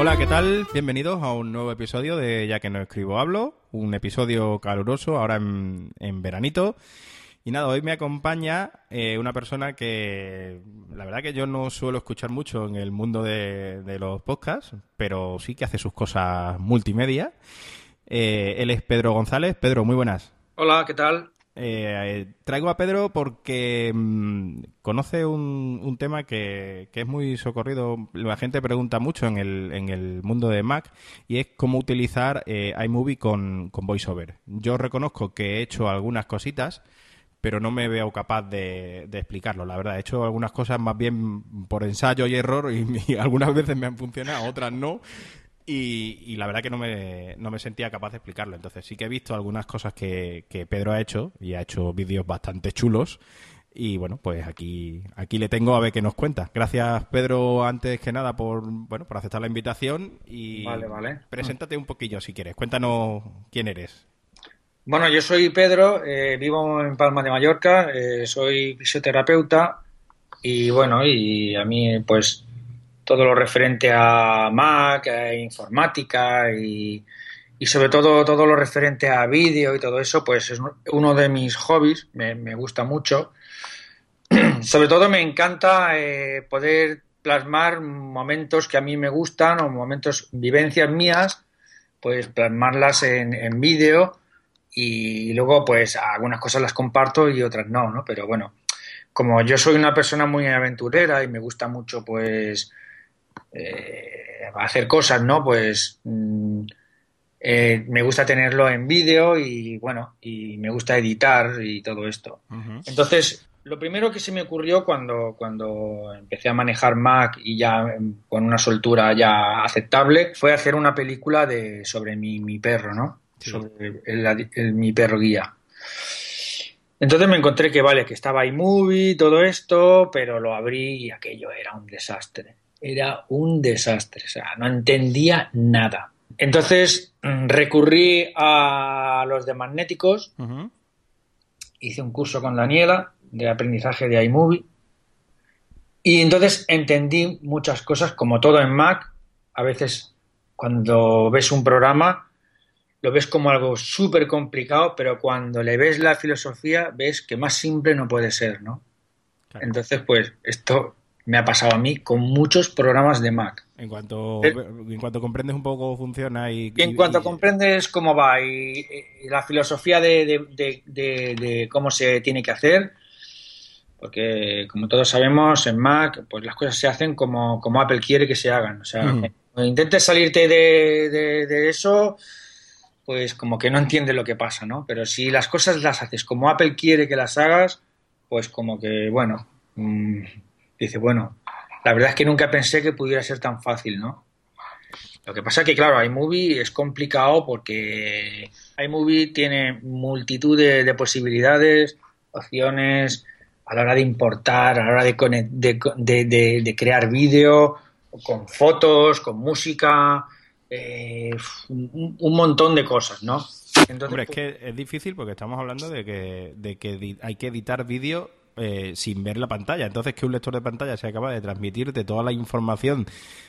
Hola, ¿qué tal? Bienvenidos a un nuevo episodio de Ya que no escribo hablo, un episodio caluroso ahora en, veranito. Y nada, hoy me acompaña eh, una persona que la verdad que yo no suelo escuchar mucho en el mundo de, de los podcasts, pero sí que hace sus cosas multimedia. Eh, él es Pedro González. Pedro, muy buenas. Hola, ¿qué tal? Eh, traigo a Pedro porque mm, conoce un, un tema que, que es muy socorrido. La gente pregunta mucho en el, en el mundo de Mac y es cómo utilizar eh, iMovie con, con VoiceOver. Yo reconozco que he hecho algunas cositas, pero no me veo capaz de, de explicarlo. La verdad, he hecho algunas cosas más bien por ensayo y error y, y algunas veces me han funcionado, otras no. Y, y, la verdad que no me, no me sentía capaz de explicarlo. Entonces sí que he visto algunas cosas que, que Pedro ha hecho y ha hecho vídeos bastante chulos. Y bueno, pues aquí, aquí le tengo a ver qué nos cuenta. Gracias, Pedro, antes que nada, por bueno, por aceptar la invitación. Y vale, vale. preséntate un poquillo si quieres. Cuéntanos quién eres. Bueno, yo soy Pedro, eh, vivo en Palma de Mallorca, eh, soy fisioterapeuta y bueno, y a mí pues todo lo referente a Mac, a informática y, y, sobre todo todo lo referente a vídeo y todo eso, pues es uno de mis hobbies, me, me gusta mucho. sobre todo me encanta eh, poder plasmar momentos que a mí me gustan o momentos, vivencias mías, pues plasmarlas en, en vídeo y luego pues algunas cosas las comparto y otras no, ¿no? Pero bueno, como yo soy una persona muy aventurera y me gusta mucho pues eh, hacer cosas, ¿no? Pues mmm, eh, me gusta tenerlo en vídeo y bueno, y me gusta editar y todo esto. Uh -huh. Entonces, lo primero que se me ocurrió cuando, cuando empecé a manejar Mac y ya con una soltura ya aceptable fue hacer una película de, sobre mi, mi perro, ¿no? Sí. Sobre el, el, el, mi perro guía. Entonces me encontré que vale, que estaba iMovie, todo esto, pero lo abrí y aquello era un desastre era un desastre, o sea, no entendía nada. Entonces recurrí a los de magnéticos, uh -huh. hice un curso con Daniela de aprendizaje de iMovie y entonces entendí muchas cosas, como todo en Mac, a veces cuando ves un programa lo ves como algo súper complicado, pero cuando le ves la filosofía ves que más simple no puede ser, ¿no? Claro. Entonces, pues esto me ha pasado a mí con muchos programas de Mac. En cuanto, eh, en cuanto comprendes un poco cómo funciona y... En cuanto y, comprendes cómo va y, y la filosofía de, de, de, de, cómo se tiene que hacer, porque como todos sabemos en Mac, pues las cosas se hacen como, como Apple quiere que se hagan. O sea, uh -huh. intentes salirte de, eso, pues como que no entiendes lo que pasa, ¿no? Pero si las cosas las haces como Apple quiere que las hagas, pues como que, bueno... Mmm, dice, bueno, la verdad es que nunca pensé que pudiera ser tan fácil, ¿no? Lo que pasa es que, claro, iMovie es complicado porque iMovie tiene multitud de, de posibilidades, opciones a la hora de importar, a la hora de, de, de, de crear vídeo, con fotos, con música, eh, un, un, montón de cosas, ¿no? Entonces, Hombre, es que es difícil porque estamos hablando de que, de que hay que editar vídeo eh, sin ver la pantalla. Entonces, que un lector de pantalla sea capaz de transmitirte toda la información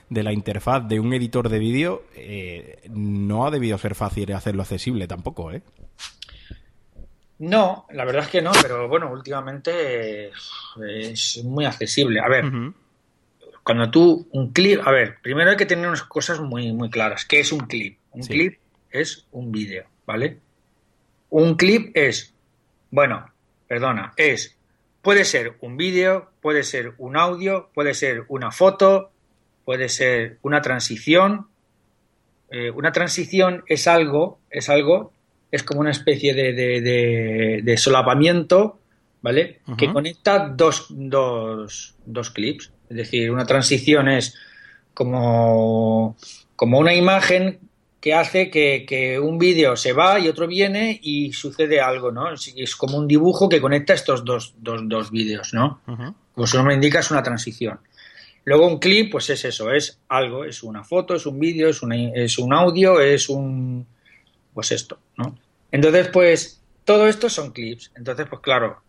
de la interfaz de un editor de vídeo, eh, no ha debido ser fácil hacerlo accesible tampoco, ¿eh? No, la verdad es que no, pero bueno, últimamente es muy accesible. A ver, uh -huh. cuando tú, un clip, a ver, primero hay que tener unas cosas muy, muy claras. ¿Qué es un clip? Un sí. clip es un vídeo, ¿vale? Un clip es, bueno, perdona, es Puede ser un vídeo, puede ser un audio, puede ser una foto, puede ser una transición. Eh, una transición es algo, es algo, es como una especie de, de, de, de solapamiento, ¿vale? Uh -huh. Que conecta dos, dos, dos, clips. Es decir, una transición es como, como una imagen que hace que, un vídeo se va y otro viene y sucede algo, ¿no? Es, como un dibujo que conecta estos dos, dos, dos vídeos, ¿no? Como su nombre indica, es una transición. Luego un clip, pues es eso, es algo, es una foto, es un vídeo, es, es un audio, es un... pues esto, ¿no? Entonces, pues todo esto son clips. Entonces, pues claro,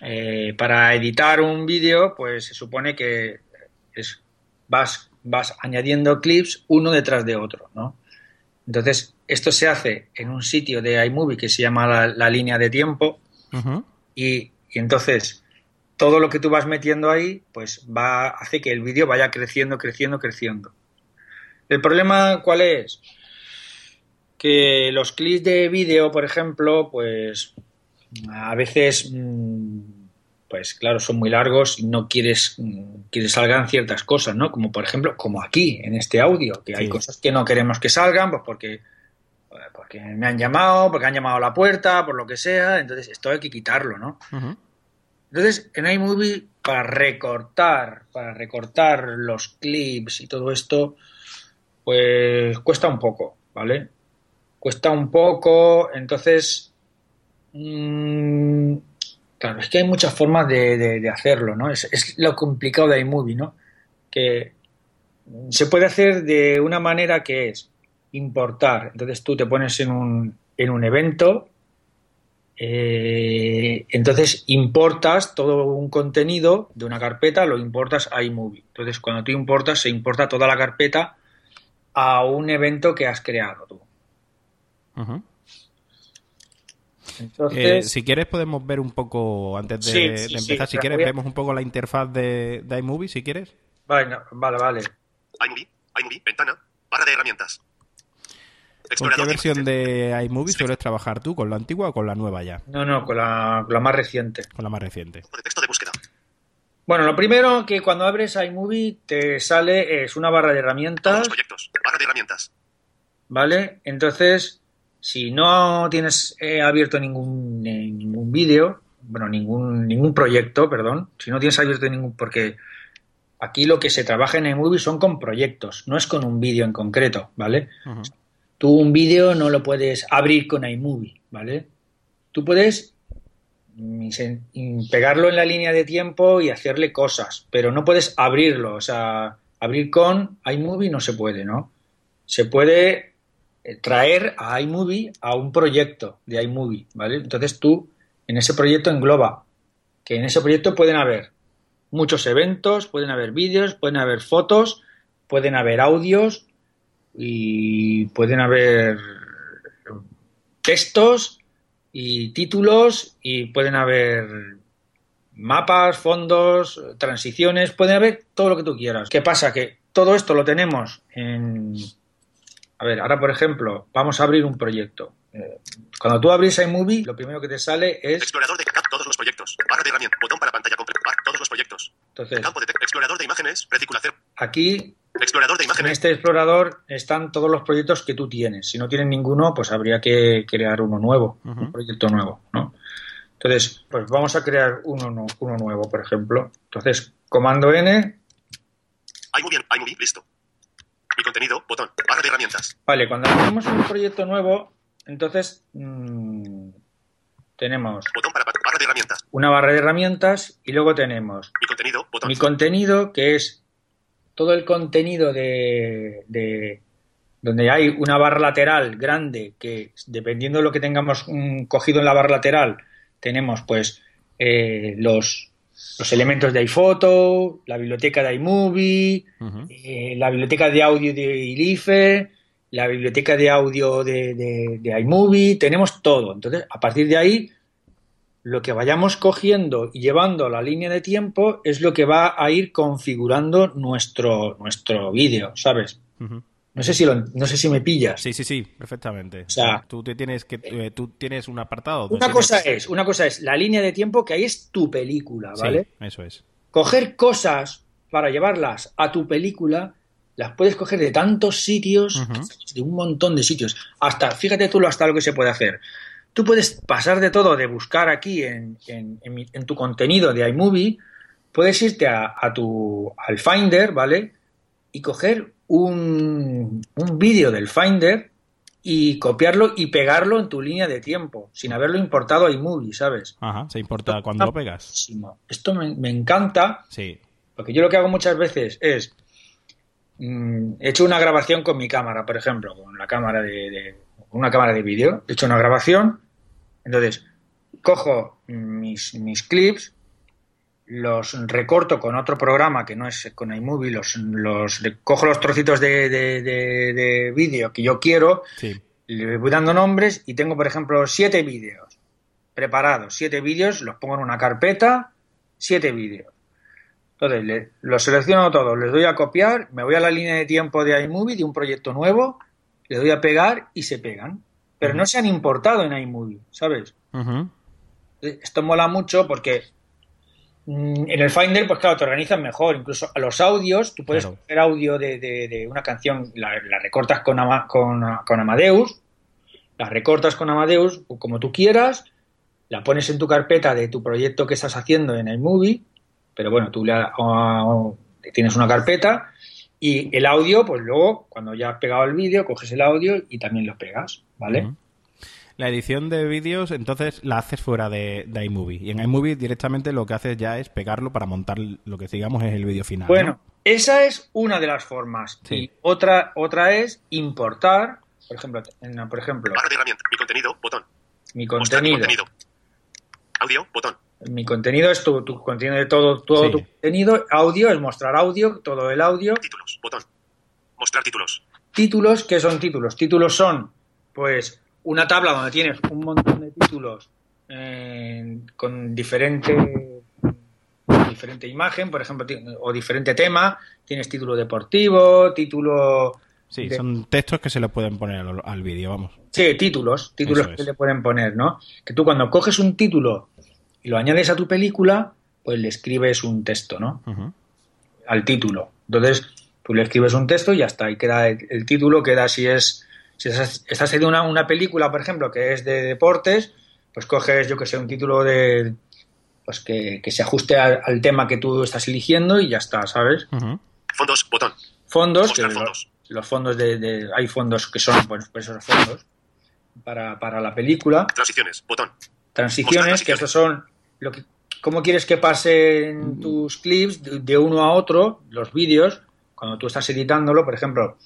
eh, para editar un vídeo, pues se supone que es, vas, vas añadiendo clips uno detrás de otro, ¿no? Entonces, esto se hace en un sitio de iMovie que se llama la, línea de tiempo y, entonces todo lo que tú vas metiendo ahí, pues va hace que el vídeo vaya creciendo, creciendo, creciendo. El problema, ¿cuál es? Que los clips de vídeo, por ejemplo, pues a veces mm, pues claro, son muy largos y no quieres que salgan ciertas cosas, ¿no? Como por ejemplo, como aquí, en este audio, que hay cosas que no queremos que salgan, pues porque, porque me han llamado, porque han llamado a la puerta, por lo que sea, entonces esto hay que quitarlo, ¿no? Entonces, en iMovie, para recortar, para recortar los clips y todo esto, pues cuesta un poco, ¿vale? Cuesta un poco, entonces... Mmm, Claro, es que hay muchas formas de, hacerlo, ¿no? Es, lo complicado de iMovie, ¿no? Que se puede hacer de una manera que es importar. Entonces tú te pones en un, en un evento, eh, entonces importas todo un contenido de una carpeta, lo importas a iMovie. Entonces cuando tú importas, se importa toda la carpeta a un evento que has creado tú. Eh, si quieres podemos ver un poco, antes de, empezar, si quieres, vemos un poco la interfaz de, iMovie, si quieres. Vale, vale, vale. iMovie, iMovie, ventana, barra de herramientas. ¿Con qué versión de iMovie sueles trabajar tú? ¿Con la antigua o con la nueva ya? No, no, con la, más reciente. Con la más reciente. De texto de búsqueda. Bueno, lo primero que cuando abres iMovie te sale es una barra de herramientas. proyectos, barra de herramientas. ¿Vale? Entonces, si no tienes eh, abierto ningún, eh, ningún vídeo, bueno, ningún, ningún proyecto, perdón, si no tienes abierto ningún, porque aquí lo que se trabaja en iMovie son con proyectos, no es con un vídeo en concreto, ¿vale? Tú un vídeo no lo puedes abrir con iMovie, ¿vale? Tú puedes pegarlo en la línea de tiempo y hacerle cosas, pero no puedes abrirlo, o sea, abrir con iMovie no se puede, ¿no? Se puede traer a iMovie a un proyecto de iMovie, ¿vale? Entonces tú en ese proyecto engloba que en ese proyecto pueden haber muchos eventos, pueden haber vídeos, pueden haber fotos, pueden haber audios y pueden haber textos y títulos y pueden haber mapas, fondos, transiciones, pueden haber todo lo que tú quieras. ¿Qué pasa? Que todo esto lo tenemos en a ver, ahora por ejemplo, vamos a abrir un proyecto. Eh, cuando tú abrís iMovie, lo primero que te sale es... Explorador de todos los proyectos. Barra de herramientas. Botón para pantalla completa. Todos los proyectos. Entonces, Campo de explorador de imágenes. Retícula cero. Aquí, explorador de imágenes. en este explorador están todos los proyectos que tú tienes. Si no tienes ninguno, pues habría que crear uno nuevo. Un proyecto nuevo, ¿no? Entonces, pues vamos a crear uno, uno nuevo, por ejemplo. Entonces, comando N. iMovie, iMovie, listo. Mi contenido, botón, barra de herramientas. Vale, cuando tenemos un proyecto nuevo, entonces mmm, tenemos botón para barra de herramientas. una barra de herramientas y luego tenemos mi contenido, botón. Mi contenido, que es todo el contenido de, de donde hay una barra lateral grande que dependiendo de lo que tengamos mm, cogido en la barra lateral tenemos pues eh, los los elementos de iPhoto, la biblioteca de iMovie, eh, la biblioteca de audio de ILIFE, la biblioteca de audio de, de, iMovie, tenemos todo. Entonces, a partir de ahí, lo que vayamos cogiendo y llevando a la línea de tiempo es lo que va a ir configurando nuestro, nuestro vídeo, ¿sabes? No sé si no sé si me pillas. Sí, sí, sí, perfectamente. O sea, tú te tienes que eh, tú tienes un apartado. Una cosa es, una cosa es la línea de tiempo que ahí es tu película, ¿vale? Sí, eso es. Coger cosas para llevarlas a tu película las puedes coger de tantos sitios, de un montón de sitios. Hasta, fíjate tú hasta lo que se puede hacer. Tú puedes pasar de todo, de buscar aquí en, en, en, tu contenido de iMovie, puedes irte a, a tu, al Finder, ¿vale? Y coger un, un vídeo del Finder y copiarlo y pegarlo en tu línea de tiempo, sin haberlo importado a iMovie, ¿sabes? Ajá, se importa cuando lo pegas. Muchísimo. Esto me, me encanta, Sí. porque yo lo que hago muchas veces es, mm, he hecho una grabación con mi cámara, por ejemplo, con la cámara de, de- una cámara de vídeo, he hecho una grabación, entonces cojo mis, mis clips, los recorto con otro programa que no es con iMovie, los, los cojo los trocitos de, de- de- de vídeo que yo quiero, Sí. le voy dando nombres y tengo, por ejemplo, siete vídeos preparados. Siete vídeos, los pongo en una carpeta, siete vídeos. Entonces, le- los selecciono todos, les doy a copiar, me voy a la línea de tiempo de iMovie, de un proyecto nuevo, le doy a pegar y se pegan. Pero no se han importado en iMovie, ¿sabes? Esto mola mucho porque en el Finder, pues claro, te organizas mejor. Incluso a los audios, tú puedes Claro. coger audio de, de- de una canción, la, la recortas con, Ama- con, con Amadeus, la recortas con Amadeus como tú quieras, la pones en tu carpeta de tu proyecto que estás haciendo en iMovie, pero bueno, tú tienes una carpeta y el audio, pues luego, cuando ya has pegado el vídeo, coges el audio y también lo pegas, ¿vale? La edición de vídeos, entonces, la haces fuera de, de iMovie. Y en iMovie directamente lo que haces ya es pegarlo para montar lo que digamos es el vídeo final. Bueno, ¿no? esa es una de las formas. Sí. Y otra, otra es importar, por ejemplo, en- por ejemplo, Barra de herramienta. Mi contenido. Botón. mi contenido. contenido. Audio. Botón. Mi contenido es tu, tu contenido de todo, todo Sí. tu contenido. Audio es mostrar audio, todo el audio. Títulos. Botón. Mostrar títulos. Títulos, ¿qué son títulos? Títulos son, pues, una tabla donde tienes un montón de títulos eh, con diferente diferente imagen, por ejemplo, o diferente tema. Tienes título deportivo, título Sí, de- son textos que se le pueden poner al, al vídeo, vamos. Sí, títulos, títulos es. que le pueden poner, ¿no? Que tú cuando coges un título y lo añades a tu película, pues le escribes un texto, ¿no? Al título. Entonces, tú le escribes un texto y ya está. Y queda el, el título, queda si es. Si estás, estás haciendo una, una película, por ejemplo, que es de deportes, pues coges, yo que sé, un título de. Pues que, que se ajuste al, al tema que tú estás eligiendo y ya está, ¿sabes? Fondos. Botón. Fondos, que fondos. los fondos de, de- Hay fondos que son, bueno, pues esos fondos para, para la película. Transiciones. Botón. transiciones, que estos son lo que cómo quieres que pasen tus clips de, de uno a otro, los vídeos, cuando tú estás editándolo, por ejemplo,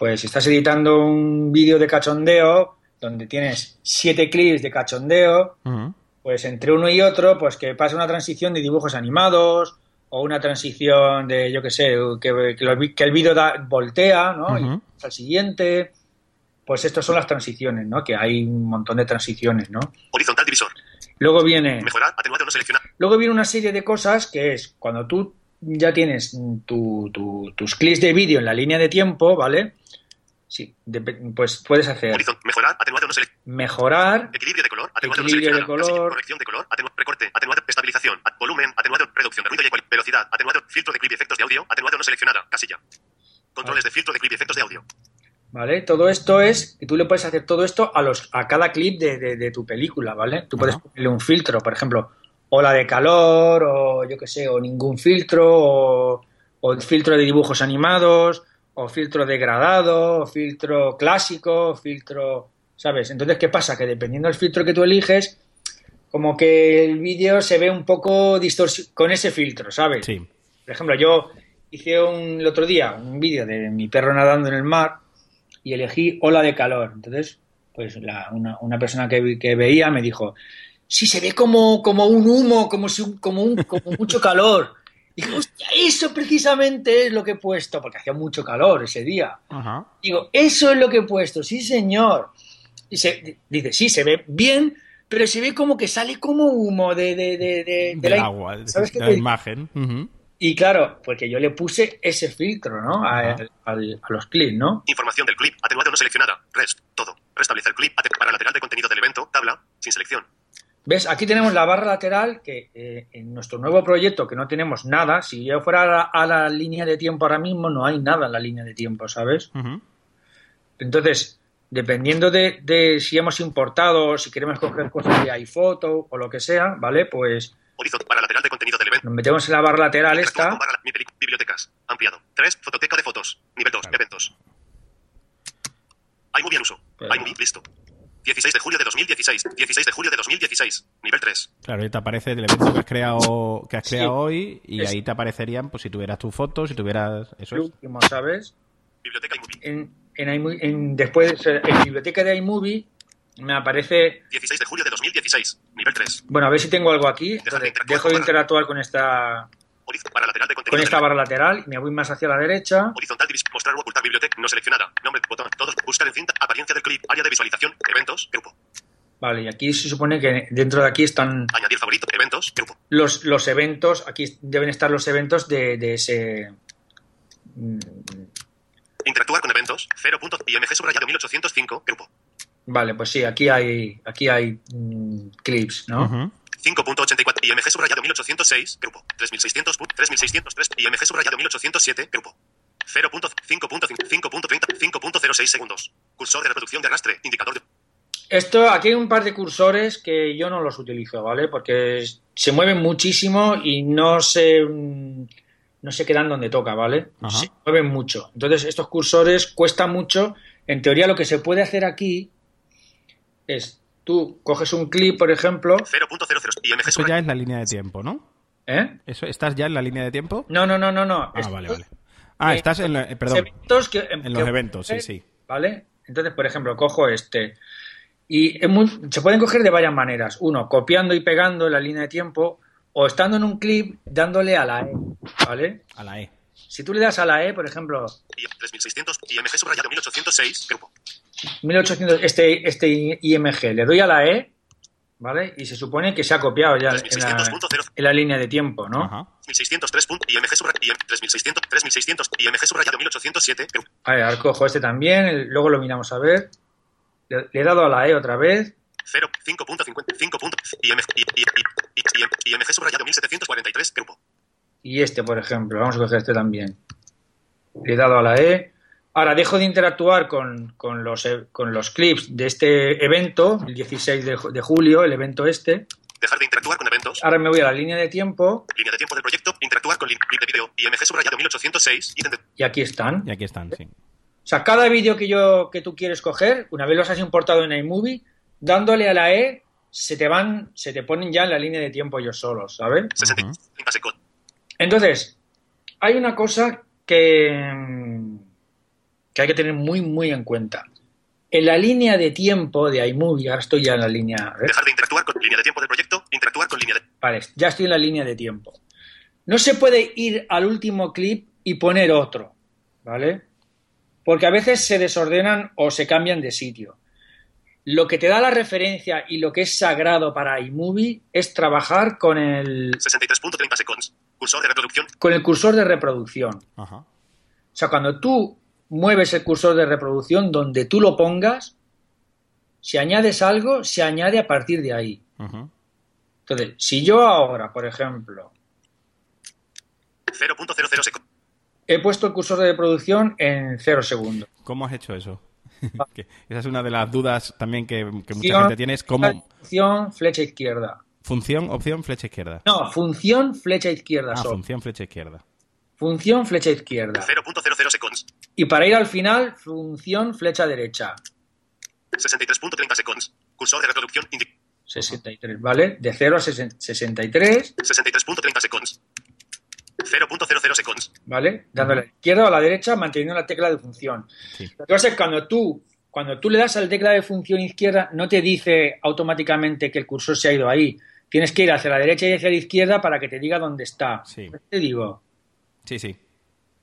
pues si estás editando un vídeo de cachondeo donde tienes siete clips de cachondeo, pues entre uno y otro, pues que pase una transición de dibujos animados o una transición de, yo qué sé, que, que, lo- que el vídeo da- voltea, ¿no? Y Ujú. pasa al siguiente. Pues estas son las transiciones, ¿no? Que hay un montón de transiciones, ¿no? Horizontal divisor. Luego viene, Mejorar. Atenuado no seleccionar. luego viene una serie de cosas que es cuando tú ya tienes tu- tu- tus clics de vídeo en la línea de tiempo, ¿vale? Sí, dep- pues puedes hacer. Mejorar. Atenuado no mejorar, Equilibrio de color. Atenuado Equilibrio no de color. Corrección de color. Atenuado. Recorte. Atenuado. Estabilización. Volumen. Atenuado. Reducción de ruido y velocidad. Atenuado. Filtro de clip y efectos de audio. Atenuado no seleccionada. Casilla. Controles de filtro de clip y efectos de audio. ¿vale? Todo esto es, y tú le puedes hacer todo esto a los a cada clip de, de- de tu película, ¿vale? Tú puedes ponerle un filtro, por ejemplo, ola de calor, o yo qué sé, o ningún filtro, o, o filtro de dibujos animados, o filtro degradado, o filtro clásico, o filtro, ¿sabes? Entonces, ¿qué pasa? Que dependiendo del filtro que tú eliges, como que el vídeo se ve un poco distorsionado con ese filtro, ¿sabes? Sí. Por ejemplo, yo hice un, el otro día un vídeo de mi perro nadando en el mar y elegí ola de calor. Entonces, pues la- una, una persona que, que veía me dijo, sí, se ve como, como un humo, como, si un- como, un, como mucho calor. Y dije, hostia, eso precisamente es lo que he puesto, porque hacía mucho calor ese día. Ajá. Digo, eso es lo que he puesto, sí, señor. Y se, dice, sí, se ve bien, pero se ve como que sale como humo de, de, de, de- la- agua, de, ¿sabes qué de te la digo? imagen. Y claro, porque yo le puse ese filtro, ¿no? A, Ajá. al- a los clips, ¿no? Información del clip. Atenuado no seleccionada. Rest. Todo. Restablecer clip. para lateral de contenido del evento. Tabla. Sin selección. ¿Ves? Aquí tenemos la barra lateral que eh, en nuestro nuevo proyecto, que no tenemos nada, si yo fuera a la, a la línea de tiempo ahora mismo, no hay nada en la línea de tiempo, ¿sabes? Entonces, dependiendo de, de si hemos importado, si queremos coger cosas de iPhoto o lo que sea, ¿vale? Pues Horizontal. Para lateral de contenido del evento. nos metemos en la barra lateral esta barra mi bibliotecas. Ampliado. 3. Fototeca de fotos. Nivel 2. Eventos. iMovie en uso. IMovie, listo. 16 de julio de 2016. 16 de julio de 2016. Nivel 3. Claro, ahí te aparece el evento que has creado, que has Sí. creado hoy y Es- ahí te aparecerían, pues si tuvieras tus fotos, si tuvieras... Eso El es. último, ¿sabes? Biblioteca iMovie. En, en, iMovie- en- después, en biblioteca de iMovie me aparece 16 de julio de 2016. Nivel 3. Bueno, a ver si tengo algo aquí. Entonces, dejo de interactuar con esta Barra lateral de contenido. con esta barra lateral y me voy más hacia la derecha. Horizontal mostrar o ocultar biblioteca no seleccionada. Nombre, botón, todos, buscar en cinta, apariencia del clip, área de visualización, eventos, grupo. Vale, y aquí se supone que dentro de aquí están Añadir favorito, eventos, grupo. los, los eventos. Aquí deben estar los eventos de, de ese. mm, Interactuar con eventos, 0.img subrayado 1805, grupo. Vale, pues sí, aquí hay aquí hay mm, clips, ¿no? Ujú. 5.84, img subrayado 1806, grupo. 3600, pu- 3603, img subrayado 1807, grupo. 0.5.5, 5.30, 5.06 segundos. Cursor de reproducción de arrastre, indicador de... Esto, aquí hay un par de cursores que yo no los utilizo, ¿vale? Porque se mueven muchísimo y no se, mm, no se quedan donde toca, ¿vale? Ajá. Se mueven mucho. Entonces, estos cursores cuesta mucho. En teoría, lo que se puede hacer aquí es, tú coges un clip, por ejemplo, 0.00, img Eso ya es la línea de tiempo, ¿no? ¿eh? Eso, ¿Estás ya en la línea de tiempo? No, no, no, no, no. Ah, vale, vale. Ah, eh, estás en... la- eh, perdón. eventos que, En los eventos, sí, sí. ¿Vale? Entonces, por ejemplo, cojo este. Y es muy- se pueden coger de varias maneras. Uno, copiando y pegando la línea de tiempo, o estando en un clip dándole a la E. ¿Vale? A la E. Si tú le das a la E, por ejemplo, y 3600, img subrayado 1806, grupo. 1800, este, este IMG, le doy a la E, ¿vale? Y se supone que se ha copiado ya en la, 3600.0, en la línea de tiempo, ¿no? Ajá. 1603. img subrayado 3600, 3600, img subrayado 1807, grupo. A ver, ahora cojo este también, el- luego lo miramos a ver. Le, le he dado a la E otra vez. 0, 5.50, 5. img, img subrayado 1743, grupo. Y este, por ejemplo, vamos a coger este también. Le he dado a la E. Ahora dejo de interactuar con, con los, e- con los clips de este evento, el 16 de, ju- de julio, el evento este. Dejar de interactuar con eventos. Ahora me voy a la línea de tiempo Línea de tiempo del proyecto. Interactuar con lin- clip de video. IMG subrayado 1806. Ítem de... y aquí están. Y aquí están, sí. O sea, cada vídeo que yo que tú quieres coger, una vez los has importado en iMovie, dándole a la E, se te van, se te ponen ya en la línea de tiempo ellos solos, ¿sabes? 60. Ujú. 30 segundos. Entonces, hay una cosa que, que hay que tener muy, muy en cuenta. En la línea de tiempo de iMovie, ahora estoy ya en la línea, Dejar de interactuar con línea de tiempo del proyecto. Interactuar con línea de... vale, ya estoy en la línea de tiempo. No se puede ir al último clip y poner otro, ¿vale? Porque a veces se desordenan o se cambian de sitio. Lo que te da la referencia y lo que es sagrado para iMovie es trabajar con el, 63.30 segundos. Cursor de reproducción. con el cursor de reproducción. Ajá. O sea, cuando tú mueves el cursor de reproducción donde tú lo pongas, si añades algo, se añade a partir de ahí. Entonces, si yo ahora, por ejemplo, 0.00 segundos. he puesto el cursor de reproducción en 0 segundos. ¿Cómo has hecho eso? Que esa es una de las dudas también que, que mucha gente tiene. Es cómo... Función flecha izquierda. Función, opción, flecha izquierda. No, función flecha izquierda Ah, solo. función, flecha izquierda. Función flecha izquierda. 0.00 segundos. Y para ir al final, función flecha derecha. 63.30 segundos. Cursor de reproducción. indi- 63, ¿vale? De 0 a 63, 63.30 segundos. 0.00 segundos. ¿vale? Dándole a la izquierda o a la derecha, manteniendo la tecla de función. Sí. Lo que pasa es que cuando tú, cuando tú le das a la tecla de función izquierda, no te dice automáticamente que el cursor se ha ido ahí. Tienes que ir hacia la derecha y hacia la izquierda para que te diga dónde está. Sí. Te digo. Sí, sí.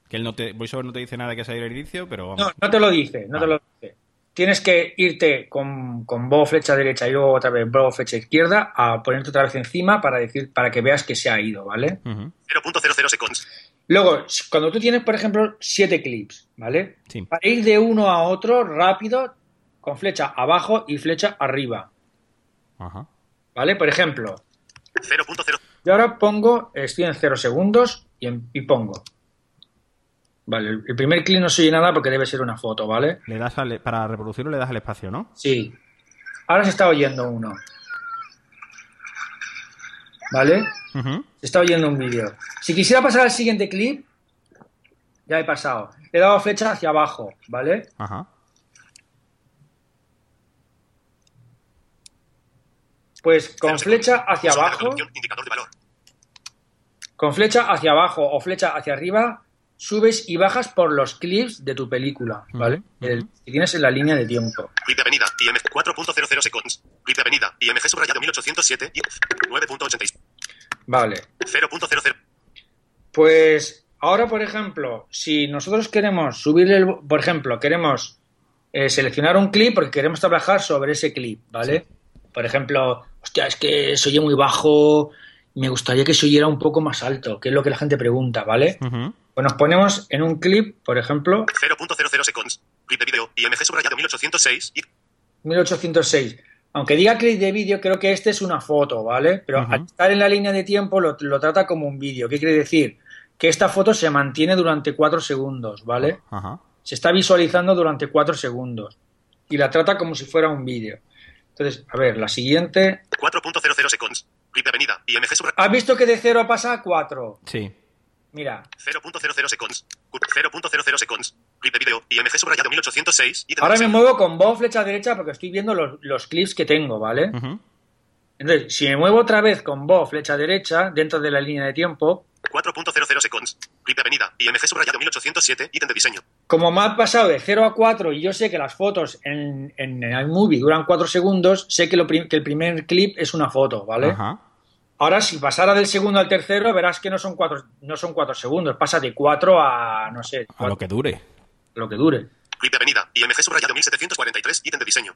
Que él no te, VoiceOver no te dice nada que ido el inicio, pero vamos. No, no te lo dice, no te lo dice. Tienes que irte con, con bo flecha derecha y luego otra vez bo flecha izquierda a ponerte otra vez encima para decir, para que veas que se ha ido, ¿vale? Ujú. 0.00 segundos. Luego, cuando tú tienes, por ejemplo, siete clips, ¿vale? Sí. Para ir de uno a otro rápido, con flecha abajo y flecha arriba, Ajá. ¿vale? Por ejemplo, 0.0. yo ahora pongo, estoy en cero segundos y, en- y pongo. Vale, el, primer clip no se oye nada porque debe ser una foto, ¿vale? Le das al- para reproducirlo le das al espacio, ¿no? Sí. Ahora se está oyendo uno. ¿Vale? Se está oyendo un vídeo. Si quisiera pasar al siguiente clip, ya he pasado. He dado flecha hacia abajo, ¿vale? Ajá. Pues con flecha hacia abajo, reproducción, Indicador de valor. con flecha hacia abajo o flecha hacia arriba, subes y bajas por los clips de tu película, ¿vale? El que tienes en la línea de tiempo. Clip de avenida. IMG 4.00 seconds. Clip de avenida. IMG subrayado 1807 y 9.86. Vale. 0.00. Pues ahora, por ejemplo, si nosotros queremos subirle, el, por ejemplo, queremos eh, seleccionar un clip porque queremos trabajar sobre ese clip, ¿vale? Por ejemplo, hostia, es que se oye muy bajo, me gustaría que se oyera un poco más alto, que es lo que la gente pregunta, ¿vale? Ujú. Pues nos ponemos en un clip, por ejemplo, 0.00 seconds. Clip de vídeo. IMG subrayado 1806 y 1806. Aunque diga clip de vídeo, creo que este es una foto, ¿vale? Pero al estar en la línea de tiempo lo, lo trata como un vídeo. ¿Qué quiere decir? Que esta foto se mantiene durante 4 segundos, ¿vale? Ajá. se está visualizando durante 4 segundos y la trata como si fuera un vídeo. Entonces, a ver, la siguiente. 4.00 seconds. Clip de avenida. IMG subrayado ¿Has visto que de 0 pasa a 4? Sí. Mira, 0.00 seconds. 0.00 seconds. Clip de vídeo. IMG subrayado 1806 y ahora me muevo con voz flecha derecha porque estoy viendo los, los clips que tengo, ¿vale? Ujú. Entonces, si me muevo otra vez con voz flecha derecha dentro de la línea de tiempo, 4.00 seconds. Clip de avenida. IMG subrayado 1807 ítem de diseño. como me ha pasado de 0 a 4 y yo sé que las fotos en, en el movie duran 4 segundos, sé que, lo prim- que el primer clip es una foto, ¿vale? Ajá. Ahora, si pasara del segundo al tercero, verás que no son cuatro, no son cuatro segundos. Pasa de cuatro a, no sé, A lo que dure. lo que dure. Clip de avenida. IMG subrayado 1743 ítem de diseño.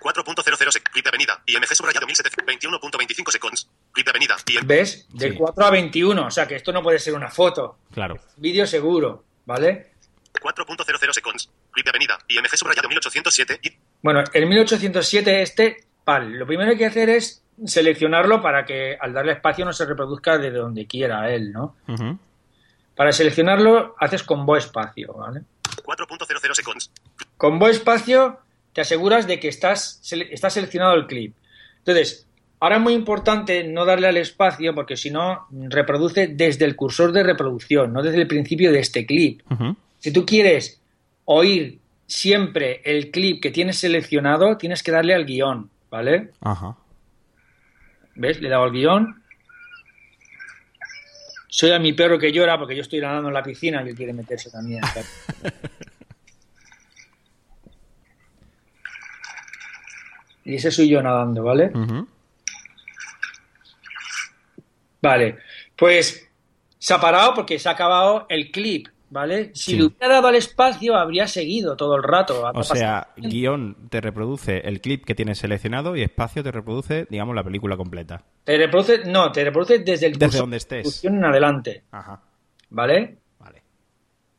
4.00 sec. Clip de avenida. IMG subrayado 1721.25 seconds. Clip de avenida. IMG ¿Ves? De Sí. 4 a 21. O sea que esto no puede ser una foto. Claro. Vídeo seguro, ¿vale? 4.00 seconds. Clip de avenida. IMG subrayado 1807 y Bueno, el 1807 este, vale, lo primero que hay que hacer es seleccionarlo para que al darle espacio no se reproduzca de donde quiera él, ¿no? Para seleccionarlo haces con bo espacio, ¿vale? 4.00 seconds. Con bo espacio te aseguras de que estás, sele- está seleccionado el clip. Entonces, ahora es muy importante no darle al espacio porque si no reproduce desde el cursor de reproducción, no desde el principio de este clip. Si tú quieres oír siempre el clip que tienes seleccionado, tienes que darle al guion, ¿vale? Ajá. ¿Ves? Le he dado al guion. Soy a mi perro que llora porque yo estoy nadando en la piscina y él quiere meterse también. y ese soy yo nadando, ¿vale? Vale. Pues se ha parado porque se ha acabado el clip, ¿vale? Si Sí. le hubiera dado al espacio, habría seguido todo el rato. O sea, guion te reproduce el clip que tienes seleccionado y espacio te reproduce, digamos, la película completa. Te reproduce, no, te reproduce desde el Desde cursor donde de estés. en adelante, Ajá. ¿vale? Vale.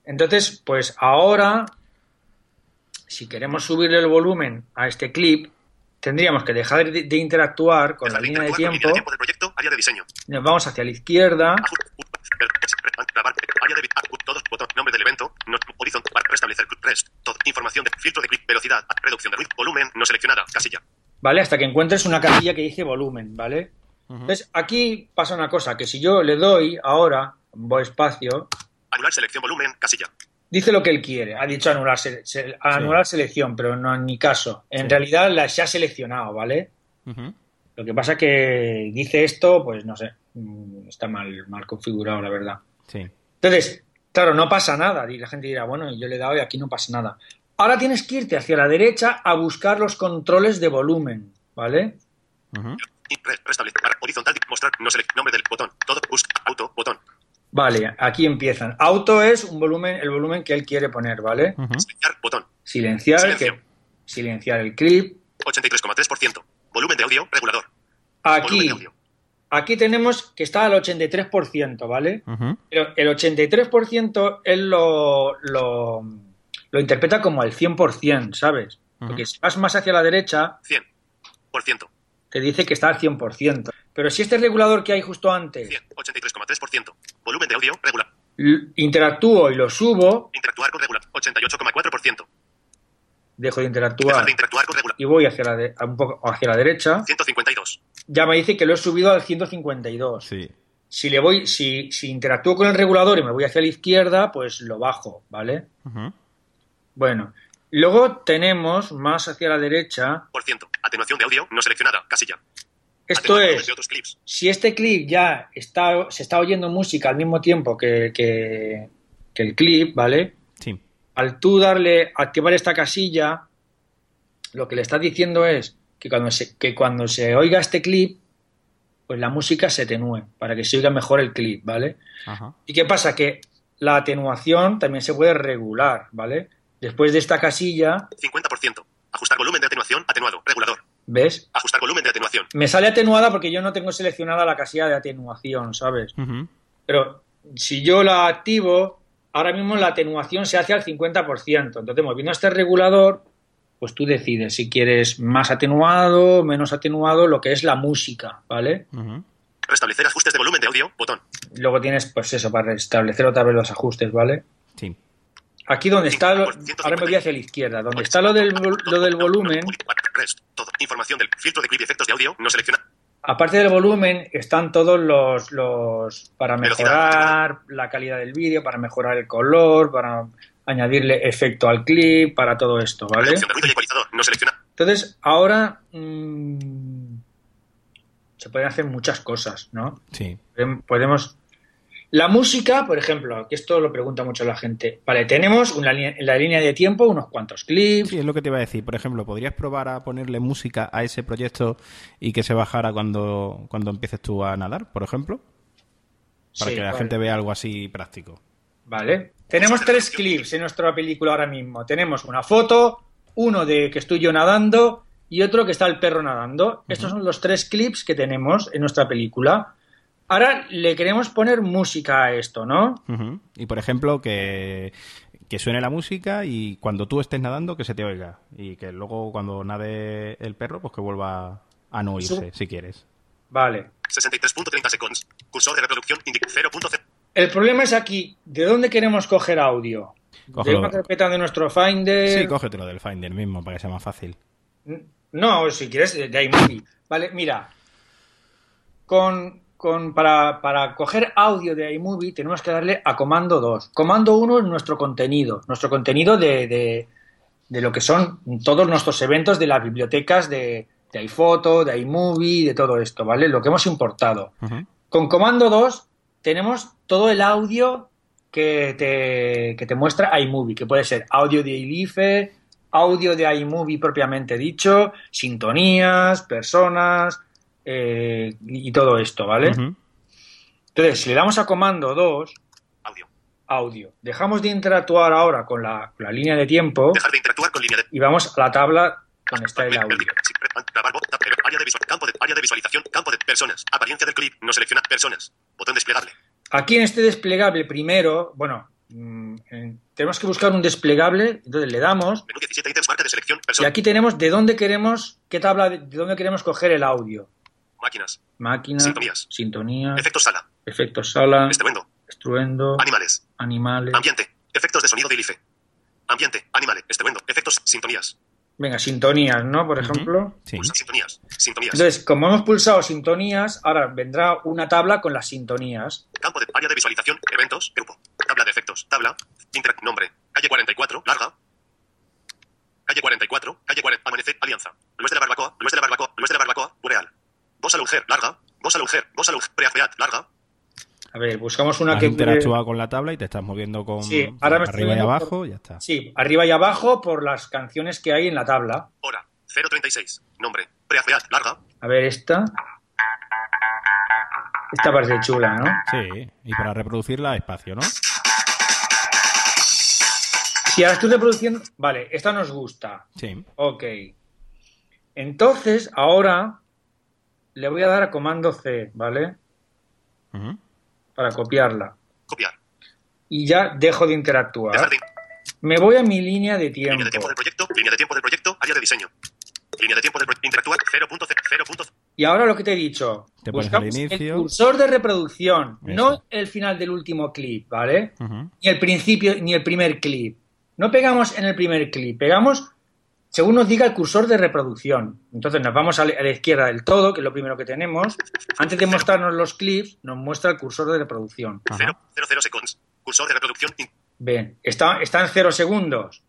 Entonces, pues ahora, si queremos subirle el volumen a este clip, tendríamos que dejar de, de interactuar con la línea de tiempo, línea de tiempo del proyecto. Área de diseño. nos vamos hacia la izquierda, Ajuste. Grabar. Área de. Todos. Botón. Nombre del evento. No, horizontal. Restablecer. Rest. Todo. Información de filtro de clip. Velocidad. Reducción de ruido. Volumen. No seleccionada. Casilla. ¿vale? Hasta que encuentres una casilla que dice volumen, ¿vale? Ujú. Entonces, aquí pasa una cosa, que si yo le doy ahora, voy espacio, Anular selección volumen. Casilla. dice lo que él quiere. Ha dicho anular, se- se- anular selección, pero no en mi caso. En Sí. realidad la, se ha seleccionado, ¿vale? Ujú. Lo que pasa que dice esto, pues no sé, está mal, mal configurado, la verdad. Sí. Entonces, claro, no pasa nada. Y la gente dirá, bueno, yo le he dado y aquí no pasa nada. Ahora tienes que irte hacia la derecha a buscar los controles de volumen, ¿vale? Horizontal. Mostrar. No select. Nombre del botón. Todo. Busca. Auto. Botón. Vale, aquí empiezan. Auto es un volumen, el volumen que él quiere poner, ¿vale? Silenciar. Botón. Silenciar, que- silenciar el clip. 83,3%. Volumen de audio. Regulador. Volumen Aquí, de audio. Aquí tenemos que está al 83%, ¿vale? Ujú. Pero el 83% él lo, lo, lo interpreta como el 100%, ¿sabes? Porque si vas más hacia la derecha, 100. Por ciento. te dice que está al 100%. Pero si este regulador que hay justo antes 100. 83,3%. Volumen de audio. Regular. interactúo y lo subo, Interactuar con regular. 88,4%. dejo de Dejar interactuar de interactuar con regular. y voy hacia la, de- un poco hacia la derecha, 152. Ya me dice que lo he subido al 152. Sí. Si le voy, si, si interactúo con el regulador y me voy hacia la izquierda, pues lo bajo, ¿vale? Bueno, luego tenemos más hacia la derecha. Por ciento. Atenuación de audio no seleccionada. Casilla. Esto es, de otros clips. si este clip ya está, se está oyendo música al mismo tiempo que, que, que el clip, ¿vale? Sí. Al tú darle, activar esta casilla, lo que le estás diciendo es que cuando se, que cuando se oiga este clip, pues la música se atenúe para que se oiga mejor el clip, ¿vale? Ajá. ¿Y qué pasa? Que la atenuación también se puede regular, ¿vale? Después de esta casilla, 50%. Ajustar volumen de atenuación. Atenuado. Regulador. ¿ves? Ajustar volumen de atenuación. Me sale atenuada porque yo no tengo seleccionada la casilla de atenuación, ¿sabes? Pero si yo la activo, ahora mismo la atenuación se hace al 50%. Entonces, moviendo este regulador, pues tú decides si quieres más atenuado, menos atenuado, lo que es la música, ¿vale? Restablecer ajustes de volumen de audio. Botón. Luego tienes, pues eso, para restablecer otra vez los ajustes, ¿vale? Sí. Aquí donde está, lo- 150. ahora me voy hacia la izquierda, donde está lo del, lo del volumen. Información del filtro de clip y efectos de audio no selecciona. aparte del volumen, están todos los, los para mejorar la calidad del vídeo, para mejorar el color, para añadirle efecto al clip, para todo esto, ¿vale? Entonces, ahora mm, se pueden hacer muchas cosas, ¿no? Sí. Podem- Podemos. La música, por ejemplo, que esto lo pregunta mucho la gente. Vale, tenemos una en la línea de tiempo unos cuantos clips. Sí, es lo que te iba a decir. Por ejemplo, ¿podrías probar a ponerle música a ese proyecto y que se bajara cuando, cuando empieces tú a nadar, por ejemplo? Para Sí, que la vale. gente vea algo así práctico. Vale. Tenemos tres clips en nuestra película ahora mismo. Tenemos una foto, uno de que estoy yo nadando y otro que está el perro nadando. Estos son los tres clips que tenemos en nuestra película. Ahora le queremos poner música a esto, ¿no? Y por ejemplo, que, que suene la música y cuando tú estés nadando que se te oiga. Y que luego cuando nade el perro, pues que vuelva a no oírse, si quieres. Vale. 63.30 seconds. Cursor de reproducción indica 0.0. El problema es aquí, ¿de dónde queremos coger audio? ¿De Cógelo. una carpeta de nuestro Finder? Sí, cógetelo del Finder mismo para que sea más fácil. No, si quieres, de de iMovie. Vale, mira. Con, con, para, para coger audio de iMovie tenemos que darle a comando 2. Comando 1 es nuestro contenido. Nuestro contenido de, de, de lo que son todos nuestros eventos de las bibliotecas de, de iPhoto, de iMovie, de todo esto, ¿vale? Lo que hemos importado. Con comando 2 tenemos todo el audio que te, que te muestra iMovie, que puede ser audio de Ilife, audio de iMovie propiamente dicho, sintonías, personas eh, y todo esto, ¿vale? Entonces, si le damos a comando 2, Audio. audio, dejamos de interactuar ahora con la, con la línea de tiempo Dejar de interactuar con línea de. y vamos a la tabla está el audio. Área de visual- campo de área de visualización, campo de personas, apariencia del clip, no selecciona personas, botón desplegable, Aquí en este desplegable primero, bueno, mm, en- tenemos que buscar un desplegable, entonces le damos menú 17 ítems, marca de selección, y personas, aquí tenemos de dónde queremos, qué tabla, de, de dónde queremos coger el audio. máquinas, Máquina, Sintonías. sintonía, efectos sala, efectos sala, estruendo, estruendo, animales, animales. ambiente, efectos de sonido de ILIFE, ambiente, animales, estruendo, efectos, sintonías, Venga, sintonías, ¿no? Por ejemplo. Sí. pulsa sintonías, sintonías, Entonces, como hemos pulsado sintonías, ahora vendrá una tabla con las sintonías. campo de área de visualización, eventos, grupo, tabla de efectos, tabla, interact, nombre, calle 44, larga, calle 44, calle 40, amanecer, alianza, Luis de la Barbacoa, Luis de la Barbacoa, Luis de la Barbacoa, Boreal, Bosa Lunger, larga, Bosa Lunger, Bosa Lunger, Preafeat, larga, A ver, buscamos una Has que... interactuado con la tabla y te estás moviendo con Sí, ahora me estoy arriba y abajo, por- ya está. Sí, arriba y abajo por las canciones que hay en la tabla. hora, 036, nombre, Preafeat, larga, A ver, esta. Esta parece chula, ¿no? Sí, y para reproducirla espacio, ¿no? Si ahora estoy reproduciendo... Vale, esta nos gusta. Sí. Ok. Entonces, ahora le voy a dar a comando C, ¿vale? Ujú. Para copiarla. copiar, Y ya dejo de dejar interactuar. de, Me voy a mi línea de línea de tiempo tiempo. del proyecto, línea de tiempo del proyecto, área de diseño, línea de tiempo del proyecto, interactuar, 0.0, 0.0, Y ahora lo que te he dicho. Te pones al buscamos inicio. el cursor de reproducción, Eso. no el final del último clip, ¿vale? Ni el principio, ni el primer clip. No pegamos en el primer clip, pegamos según nos diga el cursor de reproducción. Entonces nos vamos a la, izquierda del todo, que es lo primero que tenemos. Antes de mostrarnos los clips, nos muestra el cursor de reproducción. 0, 0, 0 seconds. Cursor de reproducción. Ven, está, está en cero segundos.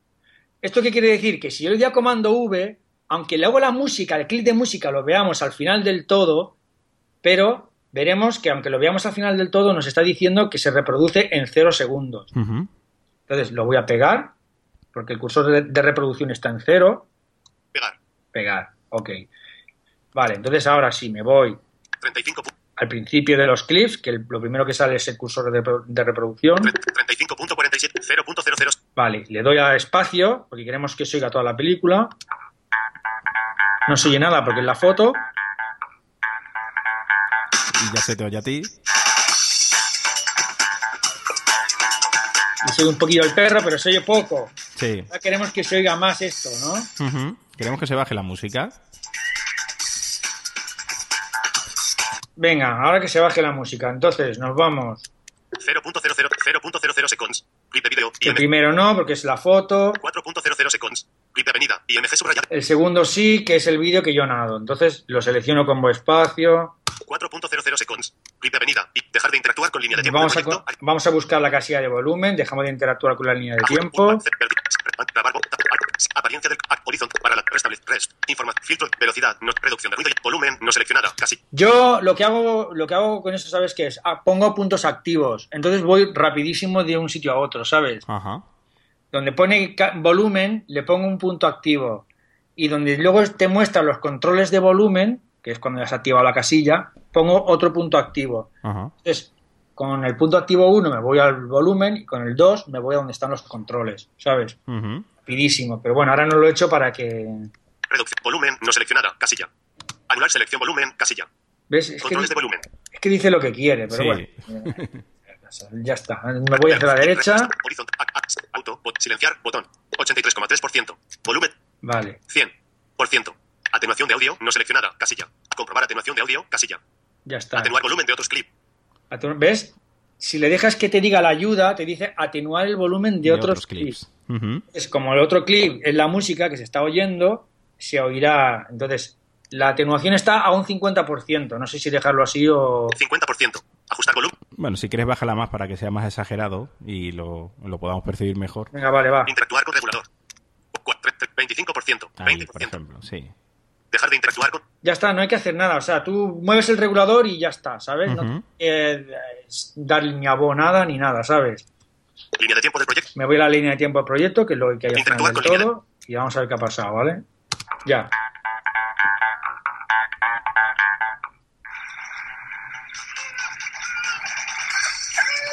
¿Esto qué quiere decir? Que si yo le doy a comando V, aunque luego la música, el clip de música lo veamos al final del todo, pero veremos que aunque lo veamos al final del todo, nos está diciendo que se reproduce en cero segundos. Ujú. Entonces lo voy a pegar, porque el cursor de, de reproducción está en cero. Pegar. Pegar, ok. Vale, entonces ahora sí, me voy 35. pu- al principio de los clips, que el- lo primero que sale es el cursor de, de reproducción. tre- 35.47. 0.00. Vale, le doy a espacio, porque queremos que se oiga toda la película. No se oye nada porque es la foto. Y ya se te oye a ti. Y se oye un poquillo el perro, pero se oye poco. Sí. Ahora queremos que se oiga más esto, ¿no? Queremos que se baje la música. Venga, ahora que se baje la música. Entonces, nos vamos. 0.00. 0.00 seconds. Clip de video. El primero no, porque es la foto. 4.00 seconds. Clip de avenida. IMG subrayado. El segundo sí, que es el vídeo que yo nado. Entonces, lo selecciono con espacio. 4.00 seconds. Clip de avenida. Y dejar de interactuar con línea de tiempo. Vamos a, vamos buscar la casilla de volumen. Dejamos de interactuar con la línea de tiempo. Apariencia del horizonte para la rest. Información. Filtro. Velocidad. No, reducción de ruido. y Volumen. No seleccionada. Casi. Yo lo que hago, lo que hago con eso, ¿sabes qué es? Ah, pongo puntos activos. Entonces voy rapidísimo de un sitio a otro, ¿sabes? Ajá. Donde pone volumen, le pongo un punto activo. Y donde luego te muestra los controles de volumen, que es cuando ya se ha activado la casilla, pongo otro punto activo. Ajá. Entonces, con el punto activo 1 me voy al volumen y con el 2 me voy a donde están los controles, ¿sabes? Rapidísimo. Pero bueno, ahora no lo he hecho para que... Reducción. Volumen. No seleccionada. Casilla. Anular selección volumen. Casilla. ¿Ves? Es que, Controles de volumen. es que dice lo que quiere, pero Sí. bueno. Ya está. Me voy hacia la derecha. Horizonte. Auto. Silenciar. Botón. 83,3%. Volumen. Vale, 100%. Atenuación de audio. No seleccionada. Casilla. Comprobar atenuación de audio. Casilla. ya está. Atenuar volumen de otros clip. Atenu- ¿Ves? Si le dejas que te diga la ayuda, te dice atenuar el volumen de, otros, clips. Es como el otro clip es la música que se está oyendo, se oirá. Entonces, la atenuación está a un 50%. No sé si dejarlo así o. 50%. Ajustar volumen. Bueno, si quieres bájala más para que sea más exagerado y lo, lo podamos percibir mejor. Venga, vale, va. Interactuar con regulador. Cu- tre- tre- 25%. Ahí, 20%. por ejemplo, sí. Dejar de interactuar con. Ya está, no hay que hacer nada. O sea, tú mueves el regulador y ya está, ¿sabes? No Ujú. tienes que, eh, dar ni a nada ni nada, ¿sabes? Línea de tiempo del proyecto. Me voy a la línea de tiempo del proyecto, que es lo que hay al final Interactuar del con línea todo, y vamos a ver qué ha pasado, ¿vale? Ya.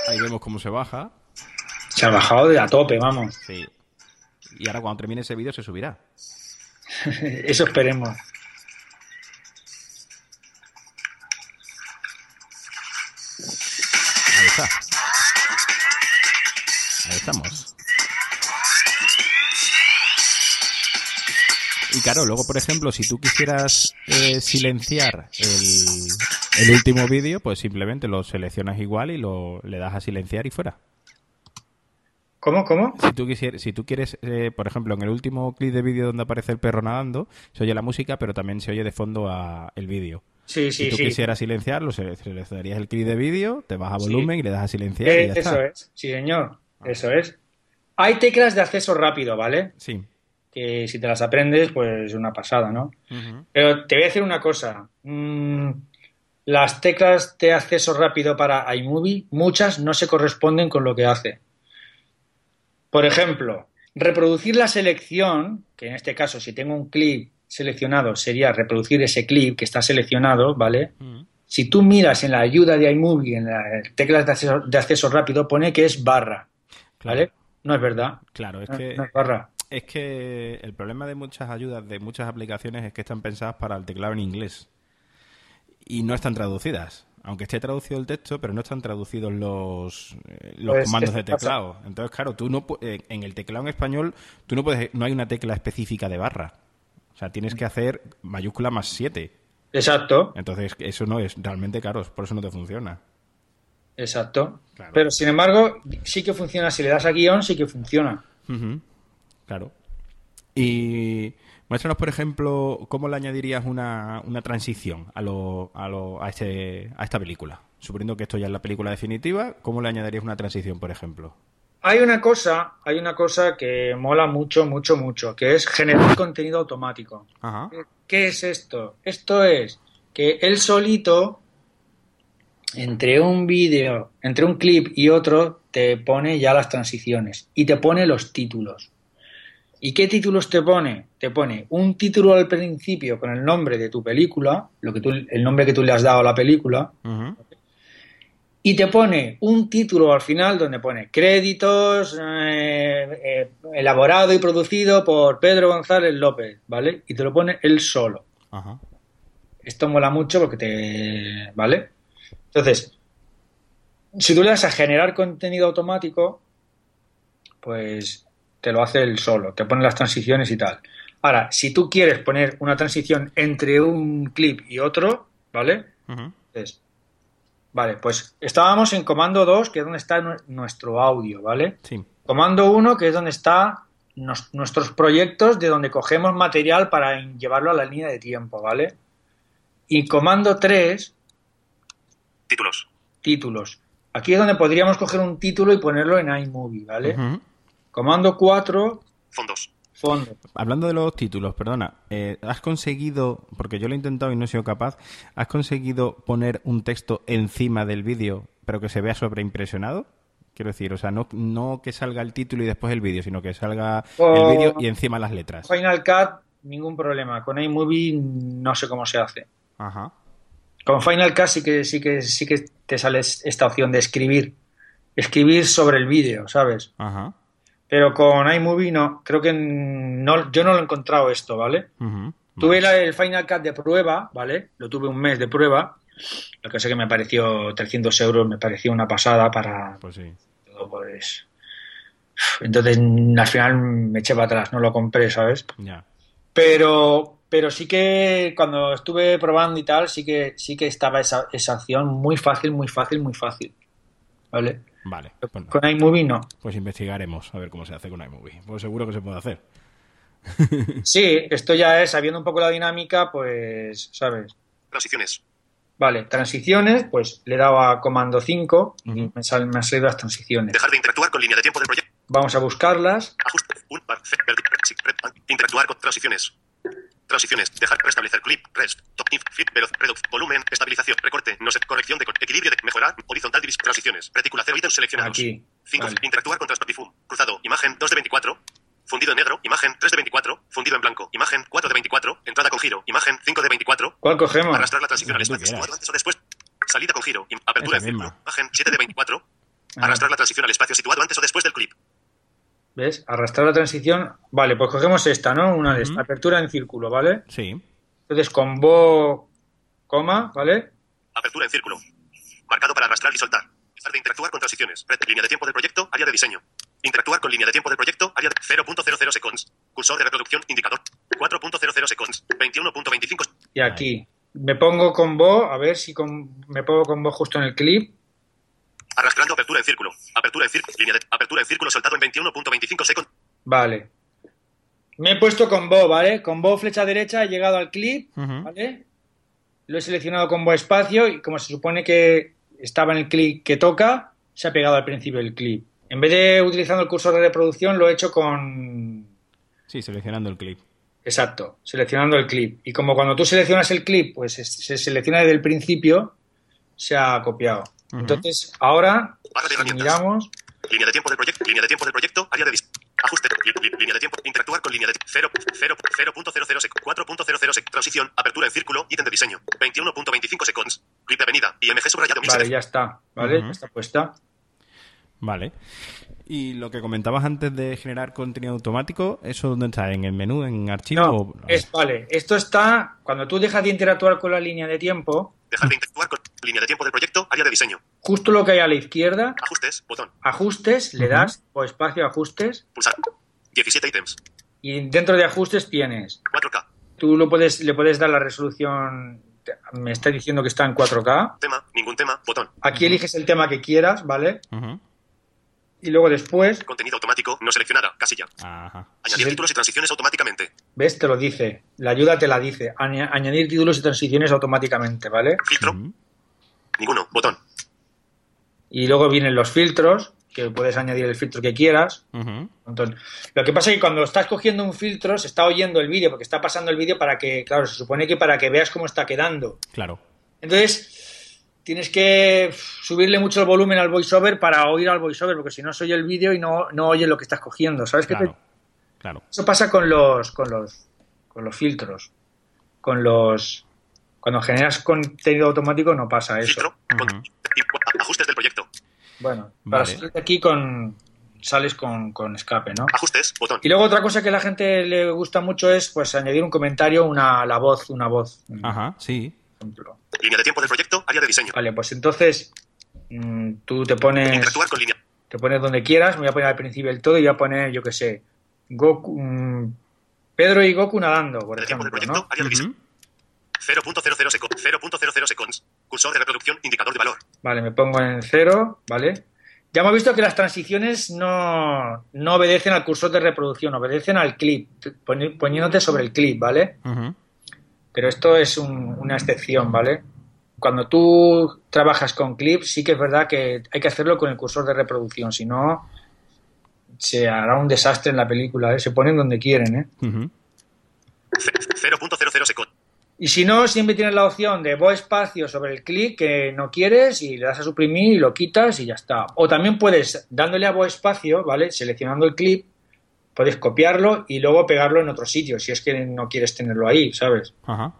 Ahí vemos cómo se baja. Se ha bajado de a tope, vamos. Sí. Y ahora cuando termine ese vídeo se subirá. Eso esperemos. Ahí está. Ahí estamos. Y claro, luego, por ejemplo, si tú quisieras eh, silenciar el, el último vídeo, pues simplemente lo seleccionas igual y lo le das a silenciar y fuera. ¿Cómo, cómo? Si tú, quisieras, si tú quieres, eh, por ejemplo, en el último clip de vídeo donde aparece el perro nadando, se oye la música, pero también se oye de fondo a el vídeo. Sí, si sí, tú sí. quisieras silenciarlo, se- seleccionarías el clip de vídeo, te vas a volumen y le das a silenciar Eh, y ya eso está. es, sí, señor. Eso es. Hay teclas de acceso rápido, ¿vale? Sí. Que si te las aprendes, pues es una pasada, ¿no? Pero te voy a decir una cosa. Mm, las teclas de acceso rápido para iMovie, muchas no se corresponden con lo que hace. Por ejemplo, reproducir la selección, que en este caso si tengo un clip seleccionado sería reproducir ese clip que está seleccionado, ¿vale? Ujú. Si tú miras en la ayuda de iMovie, en las teclas de acceso, de acceso rápido, pone que es barra, Claro, ¿vale? No es verdad. claro, es No, que no es barra. es que el problema de muchas ayudas de muchas aplicaciones es que están pensadas para el teclado en inglés y no están traducidas. Aunque esté traducido el texto, pero no están traducidos los, eh, los Pues, comandos de pasa. teclado. Entonces, claro, tú no eh, en el teclado en español tú no puedes no hay una tecla específica de barra. O sea, tienes que hacer mayúscula más 7. Exacto, Entonces, eso no es realmente caro, por eso no te funciona. exacto. Claro. Pero sin embargo, sí que funciona. Si le das a guion, sí que funciona. Claro. Y Muéstranos, por ejemplo, cómo le añadirías una, una transición a, lo, a, lo, a, este, a esta película. Suponiendo que esto ya es la película definitiva, ¿cómo le añadirías una transición, por ejemplo? Hay una cosa, hay una cosa que mola mucho, mucho, mucho, que es generar contenido automático. Ajá. ¿Qué es esto? Esto es que él solito, entre un vídeo, entre un clip y otro, te pone ya las transiciones y te pone los títulos. ¿Y qué títulos te pone? Te pone un título al principio con el nombre de tu película, lo que tú, el nombre que tú le has dado a la película, y te pone un título al final donde pone créditos eh, eh, elaborado y producido por Pedro González López, ¿vale? Y te lo pone él solo. Esto mola mucho porque te. ¿Vale? Entonces, si tú le das a generar contenido automático, pues te lo hace él solo, te pone las transiciones y tal. Ahora, si tú quieres poner una transición entre un clip y otro, ¿vale? Entonces, vale, pues estábamos en comando 2, que es donde está nu- nuestro audio, ¿vale? Sí. Comando 1, que es donde está nos- nuestros proyectos, de donde cogemos material para llevarlo a la línea de tiempo, ¿vale? Y comando 3, Títulos. títulos. Aquí es donde podríamos coger un título y ponerlo en iMovie, ¿vale? Comando 4, Fondos. fondo. Hablando de los títulos, perdona, eh, ¿has conseguido, porque yo lo he intentado y no he sido capaz, ¿has conseguido poner un texto encima del vídeo, pero que se vea sobreimpresionado? Quiero decir, o sea, no, no que salga el título y después el vídeo, sino que salga Oh. el vídeo y encima las letras. Final Cut, ningún problema. Con iMovie no sé cómo se hace. Ajá. Con Final Cut sí que, sí que, sí que te sale esta opción de escribir. Escribir sobre el vídeo, ¿sabes? Ajá. Pero con iMovie no. Creo que no, yo no lo he encontrado esto, ¿vale? Tuve la- el Final Cut de prueba, ¿vale? Lo tuve un mes de prueba. Lo que sé que me pareció 300 euros, me pareció una pasada para Pues sí. todo, pues. Entonces, al final me eché para atrás, no lo compré, ¿sabes? Ya. Pero, pero sí que cuando estuve probando y tal, sí que, sí que estaba esa, esa opción muy fácil, muy fácil, muy fácil. ¿Vale? Vale. Pues. Con iMovie no. Pues investigaremos a ver cómo se hace con iMovie. Pues seguro que se puede hacer. Sí, esto ya es, sabiendo un poco la dinámica, pues, ¿sabes? Transiciones. Vale, transiciones, pues le he dado a comando 5 y me, sal- me han salido las transiciones. Dejar de interactuar con línea de tiempo del proyecto. Vamos a buscarlas. Ajuste. Un par. Interactuar con transiciones. Transiciones. Dejar. Restablecer clip. Rest. Top. If. Fit. Veloz. Reduc. Volumen. Estabilización. Recorte. No sé. Corrección de equilibrio de mejorar. Horizontal división. Transiciones. Retícula cero ítems seleccionados. Aquí. 5. Vale. Interactuar con Transpatifum. Cruzado. Imagen 2 de 24. Fundido en negro. Imagen 3 de 24. Fundido en blanco. Imagen 4 de 24. Entrada con giro. Imagen 5 de 24. ¿Cuál cogemos? Arrastrar la transición al espacio situado antes o después. Salida con giro. Apertura en círculo. Imagen 7 de 24. Ah. Arrastrar la transición al espacio situado antes o después del clip. ¿Ves? Arrastrar la transición. Vale, pues cogemos esta, ¿no? Una de estas. Ujú. Apertura en círculo, ¿vale? Sí. Entonces con bo, coma, ¿vale? Apertura en círculo. Marcado para arrastrar y soltar. Dejar de interactuar con transiciones. Red, línea de tiempo del proyecto, área de diseño. Interactuar con línea de tiempo del proyecto, área de 0.00 seconds. Cursor de reproducción, indicador. 4.00 seconds. 21.25. Y aquí. Me pongo con bo, a ver si con, me pongo con bo justo en el clip. Arrastrando apertura en círculo. Apertura en círculo. Línea de apertura en círculo soltado en 21.25 seconds. Vale. Me he puesto con bo, ¿vale? Con bo flecha derecha he llegado al clip. ¿vale? Lo he seleccionado con bo espacio y como se supone que estaba en el clip que toca, se ha pegado al principio del clip. En vez de utilizando el cursor de reproducción, lo he hecho con... Sí, seleccionando el clip. Exacto, seleccionando el clip. Y como cuando tú seleccionas el clip, pues se selecciona desde el principio, se ha copiado. Ujú. Entonces, ahora, Barra de si miramos, Línea de tiempo del proyecto. Línea de tiempo del proyecto, área de Ajuste. Línea de tiempo. Interactuar con línea de 0. 0. 0.00 sec. 4.00 sec. Transición. Apertura en círculo. Ítem de diseño. 21.25 seconds. Clip de avenida. IMG subrayado. vale, ya está, ¿vale? Ujú. Ya está puesta. Vale. Y lo que comentabas antes de generar contenido automático, ¿eso dónde está? ¿En el menú? ¿En archivo? No, o- es, vale, esto está, cuando tú dejas de interactuar con la línea de tiempo, Dejar de interactuar con línea de tiempo del proyecto. Área de diseño. justo lo que hay a la izquierda, Ajustes. Botón. ajustes, le das o espacio ajustes, Pulsar. 17 ítems. y dentro de ajustes tienes, 4K. tú lo puedes, le puedes dar la resolución, me está diciendo que está en 4K, Tema. Ningún tema. Botón. aquí eliges el tema que quieras, ¿vale? Y luego después, Contenido automático no seleccionada. Casilla. Ajá. Añadir Sí. títulos y transiciones automáticamente. ¿ves? Te lo dice. La ayuda te la dice. Aña- añadir títulos y transiciones automáticamente, ¿vale? Filtro. Ninguno. Botón. Y luego vienen los filtros, que puedes añadir el filtro que quieras. Entonces, lo que pasa es que cuando estás cogiendo un filtro, se está oyendo el vídeo, porque está pasando el vídeo para que, claro, se supone que para que veas cómo está quedando. Claro. Entonces, tienes que subirle mucho el volumen al voiceover para oír al voiceover, porque si no se oye el vídeo y no, no oye lo que estás cogiendo. ¿Sabes qué? te- Claro. Claro. Eso pasa con los, con los, con los filtros. Con los. Cuando generas contenido automático no pasa eso. Filtro. Ajustes del proyecto. Bueno, para Vale. salir de aquí con. Sales con, con escape, ¿no? Ajustes. Botón. Y luego otra cosa que a la gente le gusta mucho es pues añadir un comentario, una la voz, una voz, Ajá, sí. Ejemplo. Línea de tiempo del proyecto. Área de diseño. Vale, pues entonces mm, tú te pones Interactuar con línea. te pones donde quieras, me voy a poner al principio del todo y voy a poner, yo qué sé, Goku, mm, Pedro y Goku nadando, por De tiempo del ejemplo, proyecto. ¿no? Área de diseño. Ujú. 0.00 seconds. 0.00 seconds. Cursor de reproducción. Indicador de valor. Vale, me pongo en cero, ¿vale? Ya hemos visto que las transiciones no, no obedecen al cursor de reproducción, obedecen al clip, poni- poniéndote sobre el clip, ¿vale? Ujú. Pero esto es un- una excepción, ¿vale? Cuando tú trabajas con clips, sí que es verdad que hay que hacerlo con el cursor de reproducción, si no se hará un desastre en la película, ¿eh? Se ponen donde quieren, ¿eh? Ujú. 0.00 seconds. Y si no, siempre tienes la opción de voz espacio sobre el clic que no quieres y le das a suprimir y lo quitas y ya está. O también puedes, dándole a voz espacio, ¿vale? Seleccionando el clip, puedes copiarlo y luego pegarlo en otro sitio, si es que no quieres tenerlo ahí, ¿sabes? Ajá.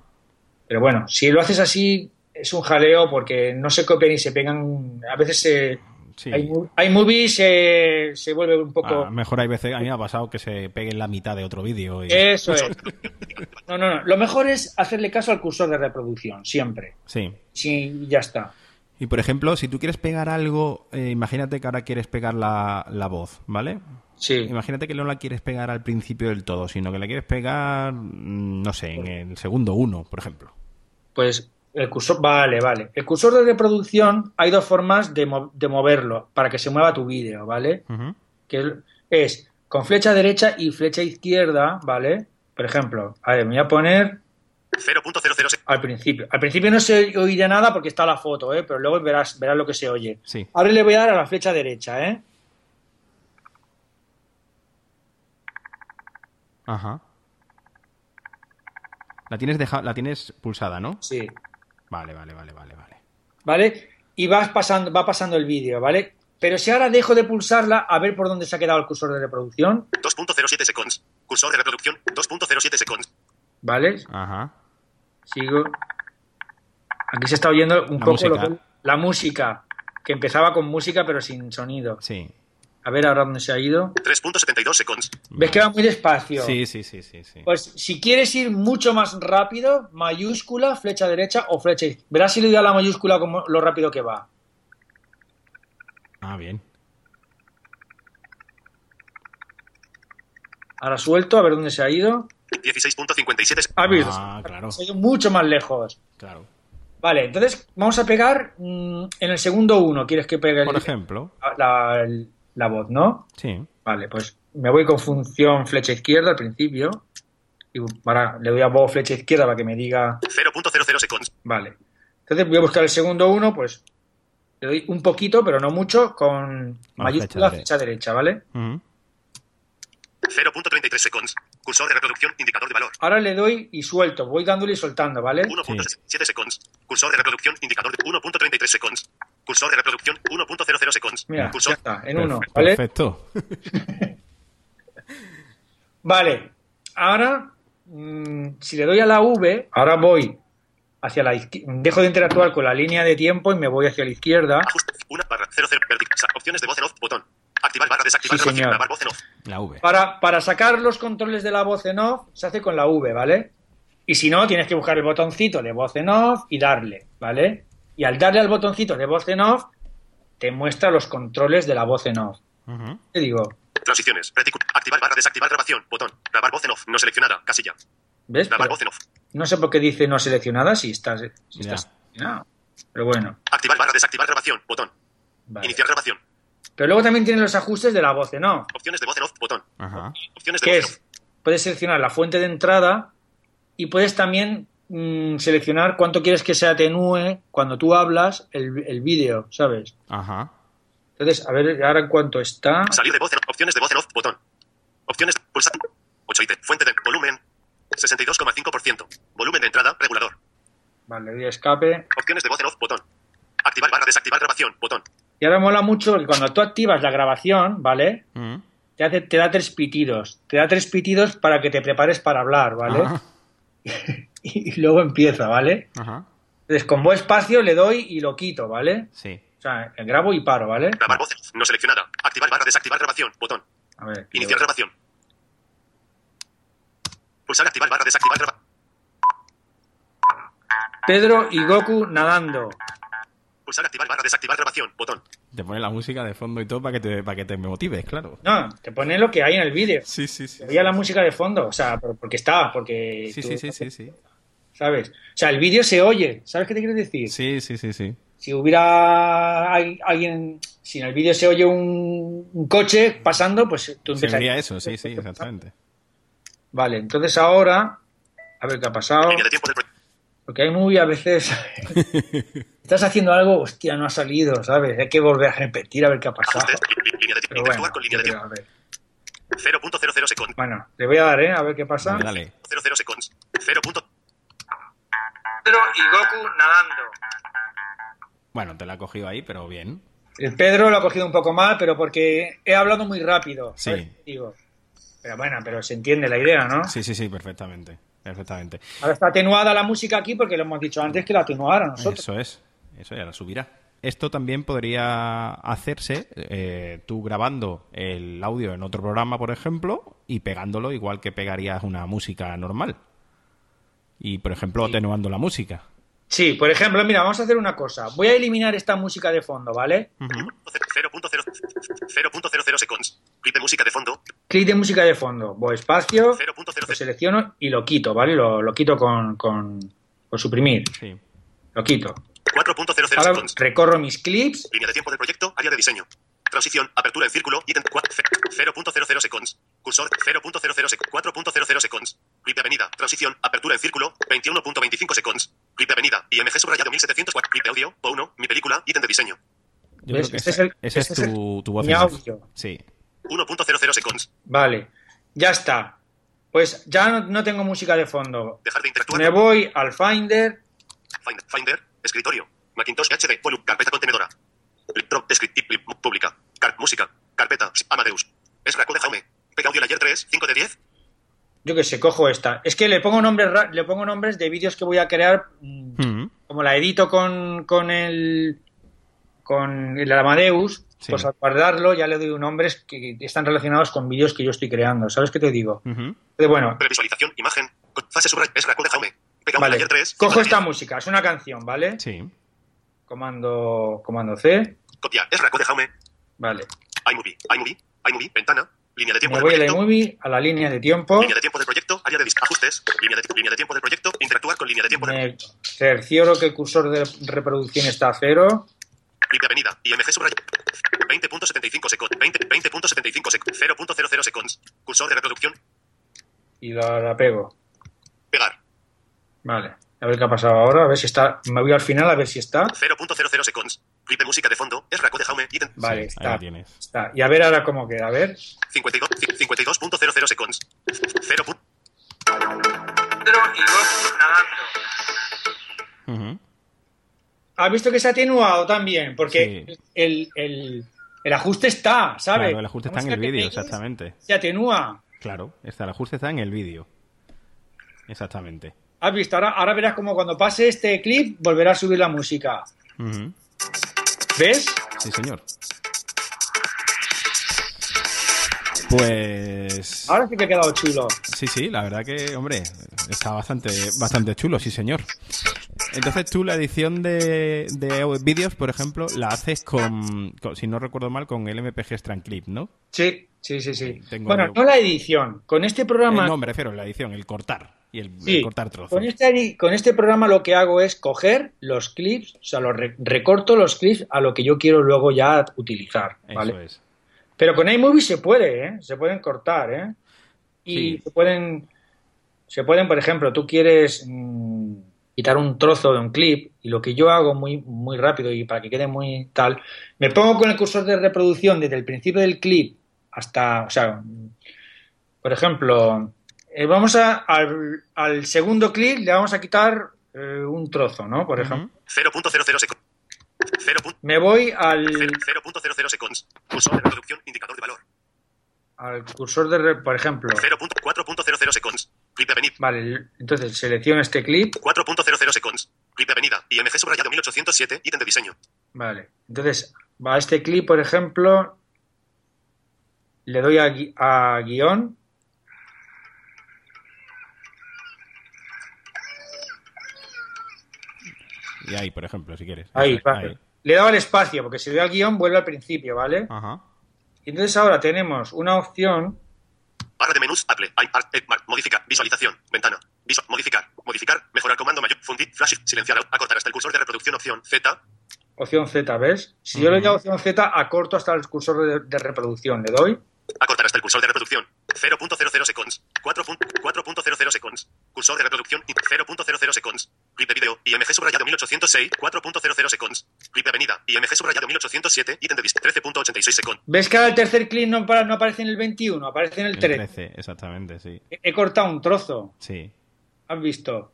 Pero bueno, si lo haces así, es un jaleo porque no se copian y se pegan. A veces se. Sí. Hay, iMovie se, se vuelve un poco. Ah, mejor hay veces, a mí me ha pasado que se pegue en la mitad de otro vídeo. y- Eso es. No, no, no. Lo mejor es hacerle caso al cursor de reproducción, siempre. Sí. Sí, ya está. Y por ejemplo, si tú quieres pegar algo, eh, imagínate que ahora quieres pegar la, la voz, ¿vale? Sí. Imagínate que no la quieres pegar al principio del todo, sino que la quieres pegar, mm, no sé, en el segundo uno, por ejemplo. Pues el cursor. Vale, vale. El cursor de reproducción hay dos formas de, mo- de moverlo para que se mueva tu vídeo, ¿vale? Que es con flecha derecha y flecha izquierda, ¿vale? Por ejemplo, a ver, me voy a poner 0.00 se- al principio. Al principio no se oirá nada porque está la foto, ¿eh? Pero luego verás, verás lo que se oye. Sí. Ahora le voy a dar a la flecha derecha, ¿eh? Ajá. La tienes, deja- la tienes pulsada, ¿no? Sí. Vale, vale, vale, vale, vale. ¿Vale? Y vas pasando, va pasando el vídeo, ¿vale? Pero si ahora dejo de pulsarla, a ver por dónde se ha quedado el cursor de reproducción, 2.07 seconds. Cursor de reproducción. 2.07 seconds. ¿vale? Ajá. Sigo. Aquí se está oyendo un La poco lo que- la música, que empezaba con música pero sin sonido. Sí. A ver ahora dónde se ha ido. 3.72 seconds. ¿Ves que va muy despacio? Sí, sí, sí, sí, sí. Pues si quieres ir mucho más rápido, mayúscula, flecha derecha o flecha izquierda. Verás si le doy a la mayúscula como lo rápido que va. Ah, bien. Ahora suelto, a ver dónde se ha ido. 16.57 se- Ah. Ah, claro, Se ha ido mucho más lejos. claro. Vale, entonces vamos a pegar mm, en el segundo uno. ¿Quieres que pegue el- Por ejemplo, la, el- la voz, no? sí. Vale, pues me voy con función flecha izquierda al principio. Y ahora le doy a voz flecha izquierda para que me diga 0.00 seconds. Vale. Entonces voy a buscar el segundo uno, pues le doy un poquito, pero no mucho, con mayúscula flecha flecha derecha, ¿vale? Ujú. 0.33 seconds. Cursor de reproducción. Indicador de valor. Ahora le doy y suelto, voy dándole y soltando, ¿vale? 1.7 seconds. Cursor de reproducción. Indicador de 1.33 seconds. Cursor de reproducción. 1.00 seconds. Mira, ya está, en uno, Perfe- ¿vale? Perfecto. Vale, ahora mm, si le doy a la V, ahora voy hacia la izquierda, dejo de interactuar con la línea de tiempo y me voy hacia la izquierda. Ajuste. 1 barra 00 vertical. Sa- Opciones de voz en off. Botón. Activar barra desactivar Sí, señor. Voz en off. La V. Para, para sacar los controles de la voz en off, se hace con la V, ¿vale? Y si no, tienes que buscar el botoncito de voz en off y darle, ¿vale? Y al darle al botoncito de voz en off, te muestra los controles de la voz en off. Te digo, Transiciones. Activar barra desactivar grabación. Botón. Grabar voz en off. No seleccionada. Casilla. ¿ves? Grabar Pero voz en off. no sé por qué dice no seleccionada si estás, si estás. Pero bueno, Activar barra desactivar grabación. Botón. vale. Iniciar grabación. Pero luego también tiene los ajustes de la voz en off. Opciones de voz en off, botón. Ajá. Opciones de que voz en es, off. puedes seleccionar la fuente de entrada y puedes también mm, seleccionar cuánto quieres que se atenúe cuando tú hablas el, el vídeo, ¿sabes? Ajá. Entonces, a ver ahora en cuánto está. Salir de voz en. Opciones de voz en off, botón. Opciones, pulsar. 8 IT. Fuente de volumen. 62,5%. Volumen de entrada, regulador. Vale, doy a escape. Opciones de voz en off, botón. Activar barra desactivar grabación, botón. Y ahora mola mucho que cuando tú activas la grabación, ¿vale? Mm. Te, hace, te da tres pitidos. Te da tres pitidos para que te prepares para hablar, ¿vale? Y, luego empieza, ¿vale? Ajá. Entonces, con voz espacio le doy y lo quito, ¿vale? Sí. O sea, grabo y paro, ¿vale? Grabar voz. No seleccionada. Activar barra desactivar grabación, botón. A ver. Iniciar grabación. Pulsar activar barra desactivar grabación. Pedro y Goku nadando. Pulsar activar barra desactivar grabación, botón. Te pone la música de fondo y todo para que te, para que te motives, claro. No, te pone lo que hay en el vídeo. Sí, sí, sí. Veía la música de fondo, o sea, por- porque está, porque... Sí, tú- sí, sí, sí, sí. ¿Sabes? O sea, el vídeo se oye, ¿sabes qué te quiero decir? Sí, sí, sí, sí. Si hubiera al- alguien, si en el vídeo se oye un, un coche pasando, pues tú Se empezarías... vería eso, sí, sí, exactamente. Vale, entonces ahora, a ver qué ha pasado. Porque hay muy a veces... Estás haciendo algo, hostia, no ha salido, ¿sabes? Hay que volver a repetir a ver qué ha pasado. Pero bueno, Interactuar con línea de yo tiempo. creo, a ver. 0.00 seconds. Bueno, le voy a dar, ¿eh? A ver qué pasa. Dale, dale. 00 seconds. 0. Pedro y Goku nadando. Bueno, te la ha cogido ahí, pero bien. El Pedro lo ha cogido un poco mal, pero porque he hablado muy rápido. Sí. Pero bueno, pero se entiende la idea, ¿no? Sí, sí, sí, perfectamente. Perfectamente. Ahora está atenuada la música aquí porque lo hemos dicho antes que la atenuara nosotros. Eso es. Eso ya la subirá. Esto también podría hacerse eh, tú grabando el audio en otro programa, por ejemplo, y pegándolo igual que pegarías una música normal. Y, por ejemplo, atenuando la música. Sí, por ejemplo, mira, vamos a hacer una cosa. Voy a eliminar esta música de fondo, ¿vale? Ujú. 0.0 0.00 seconds. Clip de música de fondo. Clic de música de fondo. Voy espacio, lo 0.00 selecciono y lo quito, ¿vale? Lo, lo quito con, con, con suprimir. Sí. Lo quito. 4.00 Ahora seconds. recorro mis clips. Línea de tiempo del proyecto. Área de diseño. Transición. Apertura en círculo. Ítem 0.00 seconds. Cursor 0.00 sec 4.00 seconds. Clip de avenida. Transición. Apertura en círculo. 21.25 seconds. Clip de avenida. IMG subrayado 1704. Clip de audio. O1. Mi película. Ítem de diseño. Creo que Este es el- esa este es es el- tu, tu voz. mi audio. Sí. 1.00 seconds. Vale. Ya está. Pues ya no, no tengo música de fondo. Dejar de interactuar. Me voy al Finder. Finder, Finder, escritorio, Macintosh HD, volumen, carpeta contenedora. Clip drop, descriptive, pública, car, música, carpeta, Amadeus. Es Raco de Jaume. Pega audio layer 3, 5 de 10. Yo que sé, cojo esta. Es que le pongo nombres, le pongo nombres de vídeos que voy a crear. mm, Mm. Como la edito con, con el con el Amadeus, Sí. pues al guardarlo ya le doy nombres que están relacionados con vídeos que yo estoy creando. ¿Sabes qué te digo? Ujú. Entonces, bueno, Previsualización, imagen, fase subraya, es Raco de Jaume. Vale. layer 3, 5 Cojo esta 10. música, es una canción, ¿vale? Sí. Comando, comando C, Copia, es Raco de Jaume. vale. iMovie, iMovie, iMovie, ventana, línea de tiempo Me del voy al proyecto. iMovie, a la línea de tiempo, Línea de tiempo del proyecto, área de dis- ajustes, línea de, línea de tiempo del proyecto, interactuar con línea de tiempo del me cercioro que el cursor de reproducción está a cero, clip de avenida, IMG subrayado. 20.75 seconds, 20, 20.75 seconds, 0.00 seconds. Cursor de reproducción, y la, la pego. pegar. Vale. A ver qué ha pasado ahora, a ver si está. Me voy al final a ver si está. 0.00 seconds. Clip de música de fondo. Es Raco de Jaume. Ítem. Vale, Sí, ahí está. la tienes. está. Y a ver ahora cómo queda, a ver. 52 ci- 52.00 seconds. 0. pu- Pedro y nadando. Ujú. ¿Has visto que se ha atenuado también? Porque Sí. el, el, el ajuste está, ¿sabes? Claro, el ajuste está en el vídeo, exactamente. Se atenúa. Claro, está, el ajuste está en el vídeo. Exactamente. ¿Has visto? Ahora, ahora verás como cuando pase este clip volverá a subir la música. Ujú. ¿Ves? Sí, señor. Pues. Ahora sí que ha quedado chulo. Sí, sí, la verdad que, hombre, está bastante, bastante chulo, sí, señor. Entonces tú la edición de, de vídeos, por ejemplo, la haces con, con- si no recuerdo mal, con el MPG Strand Clip, ¿no? Sí, sí, sí, sí. Tengo Bueno, yo- no la edición. Con este Eh, programa. no, me refiero a la edición, el cortar. Y el, cortar trozos. con este, con este programa lo que hago es coger los clips, o sea, los re- recorto los clips a lo que yo quiero luego ya utilizar, ¿vale? Eso es. Pero con iMovie se puede, ¿eh? Se pueden cortar, ¿eh? Y Sí. se pueden, se pueden, por ejemplo, tú quieres mm, quitar un trozo de un clip y lo que yo hago muy, muy rápido y para que quede muy tal, me pongo con el cursor de reproducción desde el principio del clip hasta, o sea, por ejemplo, eh, vamos a, al, al segundo clip le vamos a quitar eh, un trozo, ¿no? Por ejemplo, 0.00 seconds. 0. me voy al, 0.00 seconds. Cursor de reproducción, indicador de valor. al cursor de, por ejemplo, 0.4.00 seconds. Clip de avenida. vale, entonces selecciono este clip 4.00 seconds. Clip de avenida. IMG subrayado 1807. Ítem de diseño. Vale, entonces va a este clip, por ejemplo, le doy a, gui- a guion, Y ahí, por ejemplo, si quieres. ahí, vale. le he dado al espacio, porque si le doy al guion vuelve al principio, ¿vale? Ajá. Y entonces ahora tenemos una opción, Barra de menús. Apple. Modificar. Visualización. Ventana. Visual. Modificar. Modificar. Mejorar comando mayor. Fundir. Flash. Silenciar. Acortar hasta el cursor de reproducción. Opción. Z. opción Z, ¿ves? Si yo le doy a opción Z, acorto hasta el cursor de, de reproducción, le doy, Acortar hasta el cursor de reproducción. 0.00 seconds. 4.00 seconds. Cursor de reproducción. 0.00 seconds. Clip de video. IMG subrayado 1806. 4.00 seconds. Clip de avenida. IMG subrayado 1807. Ítem de dis 13.86 seconds. ¿ves que ahora el tercer clip no, aparece en el 21, aparece en el El 13? 13, exactamente, sí. He, he cortado un trozo, Sí. ¿has visto?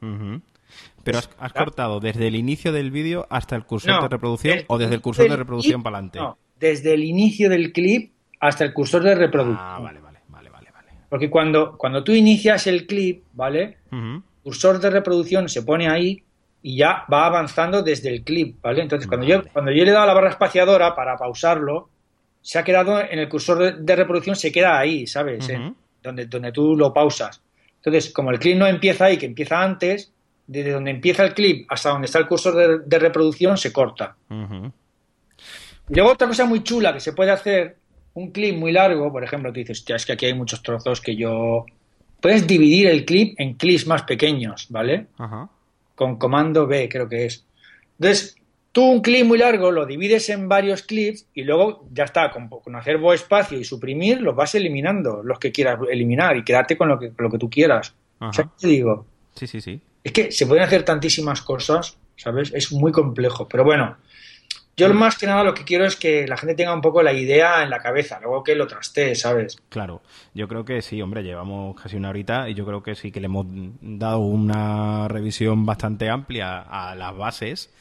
Pero has, has cortado desde el inicio del vídeo hasta el cursor No, de reproducción el- o desde el cursor de reproducción clip- para adelante. No, desde el inicio del clip hasta el cursor de reproducción. Ah, vale, vale, vale, vale, vale. Porque cuando, cuando tú inicias el clip, ¿vale? Cursor de reproducción se pone ahí y ya va avanzando desde el clip, ¿vale? Entonces, cuando, yo, cuando yo le he dado a la barra espaciadora para pausarlo, se ha quedado en el cursor de, reproducción, se queda ahí, ¿sabes? Donde, donde tú lo pausas. Entonces, como el clip no empieza ahí, que empieza antes, desde donde empieza el clip hasta donde está el cursor de, de reproducción, se corta. Ujú. Y luego otra cosa muy chula que se puede hacer, un clip muy largo, por ejemplo, tú dices, hostia, es que aquí hay muchos trozos que yo... Puedes dividir el clip en clips más pequeños, ¿vale? Ajá. Con comando B, creo que es. Entonces, tú un clip muy largo lo divides en varios clips y luego ya está, con, con hacer bo espacio y suprimir, los vas eliminando, los que quieras eliminar y quedarte con lo que, lo que tú quieras. Ajá. Sea, ¿qué te digo? Sí, sí, sí. Es que se pueden hacer tantísimas cosas, ¿sabes? Es muy complejo. Pero bueno, yo más que nada lo que quiero es que la gente tenga un poco la idea en la cabeza, luego que lo trastee, ¿sabes? Claro, yo creo que sí, hombre, llevamos casi una horita y yo creo que sí que le hemos dado una revisión bastante amplia a las bases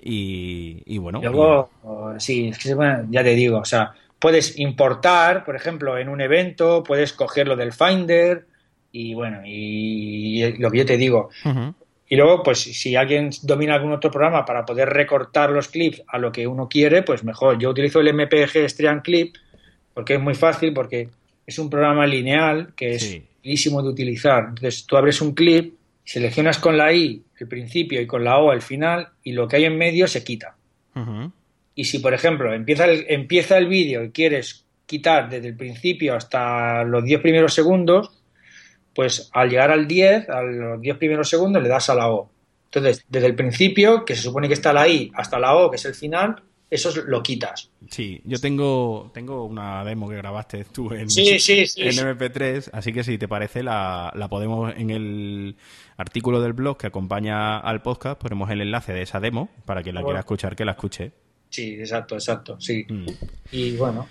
y, y bueno. Y luego, sí, es que ya te digo, o sea, puedes importar, por ejemplo, en un evento, puedes cogerlo del Finder y bueno, y, y lo que yo te digo. Y luego, pues si alguien domina algún otro programa para poder recortar los clips a lo que uno quiere, pues mejor. Yo utilizo el MPG Stream Clip porque es muy fácil, porque es un programa lineal que es Sí. facilísimo de utilizar. Entonces tú abres un clip, seleccionas con la I el principio y con la O el final y lo que hay en medio se quita. Y si, por ejemplo, empieza el, empieza el vídeo y quieres quitar desde el principio hasta los 10 primeros segundos, pues al llegar al 10, a los 10 primeros segundos, le das a la O. Entonces, desde el principio, que se supone que está la I, hasta la O, que es el final, eso es- lo quitas. Sí, yo tengo, tengo una demo que grabaste tú en, Sí, sí, sí, en sí. MP3, así que si te parece la, la podemos en el artículo del blog que acompaña al podcast, ponemos el enlace de esa demo para quien la Bueno. quiera escuchar, que la escuche. Sí, exacto, exacto, sí. Mm. Y bueno,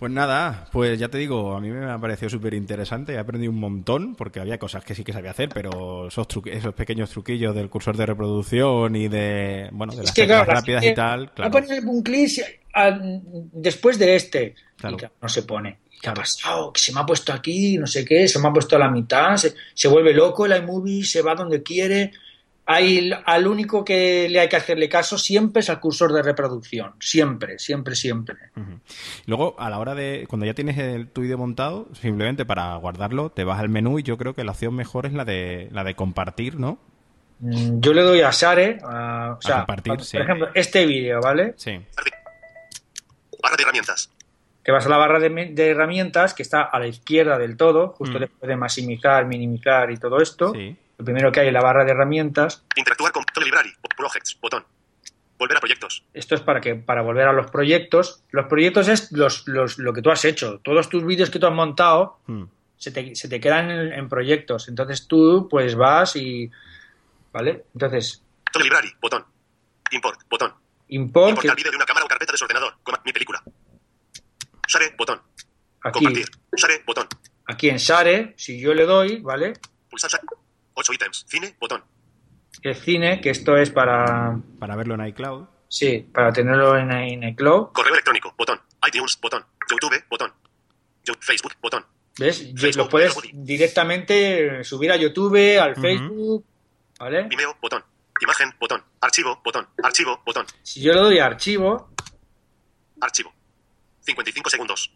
Pues nada, pues ya te digo, a mí me ha parecido súper interesante, he aprendido un montón, porque había cosas que sí que sabía hacer, pero esos, esos pequeños truquillos del cursor de reproducción y de, bueno, de las que claro, rápidas y tal, a claro. poner un clip ah, después de este. Claro. Y claro, no se pone. ¿Qué ha pasado? Que se me ha puesto aquí, no sé qué, se me ha puesto a la mitad, se, se vuelve loco el iMovie, se va donde quiere. Hay, al único que le hay que hacerle caso siempre es al cursor de reproducción. Siempre, siempre, siempre. Luego, a la hora de, cuando ya tienes el, tu vídeo montado, simplemente para guardarlo, te vas al menú y yo creo que la opción mejor es la de, la de compartir, ¿no? Mm, Yo le doy a Share, a- o sea, compartir, por sí. ejemplo, este vídeo, ¿vale? Sí. Barra de herramientas. que vas a la barra de herramientas que está a la izquierda del todo, justo Mm. después de maximizar, minimizar y todo esto. Sí. Lo primero que hay en la barra de herramientas. Interactuar con Library. Projects. Botón. Volver a proyectos. Esto es para que para volver a los proyectos. Los proyectos es los, los, lo que tú has hecho. Todos tus vídeos que tú has montado Hmm. se, te, se te quedan en, en proyectos. Entonces tú pues vas y... ¿Vale? Entonces, Library. Botón. Import. Botón. import, que Importar vídeo de una cámara o carpeta de su ordenador. Coma, mi película. Share. Botón. aquí, Compartir. Share. Botón. aquí en Share, si yo le doy, ¿vale? Pulsar Share. 8 ítems. Cine. Botón. El cine, que esto es para... Para verlo en iCloud. Sí, para tenerlo en, en el cloud. Correo electrónico. Botón. iTunes. Botón. YouTube. Botón. Facebook. Botón. ¿Ves? Facebook, lo puedes directamente subir a YouTube, al. Facebook, ¿vale? Vimeo. Botón. Imagen. Botón. Archivo. Botón. Archivo. Botón. Si yo le doy a archivo, Archivo. 55 segundos.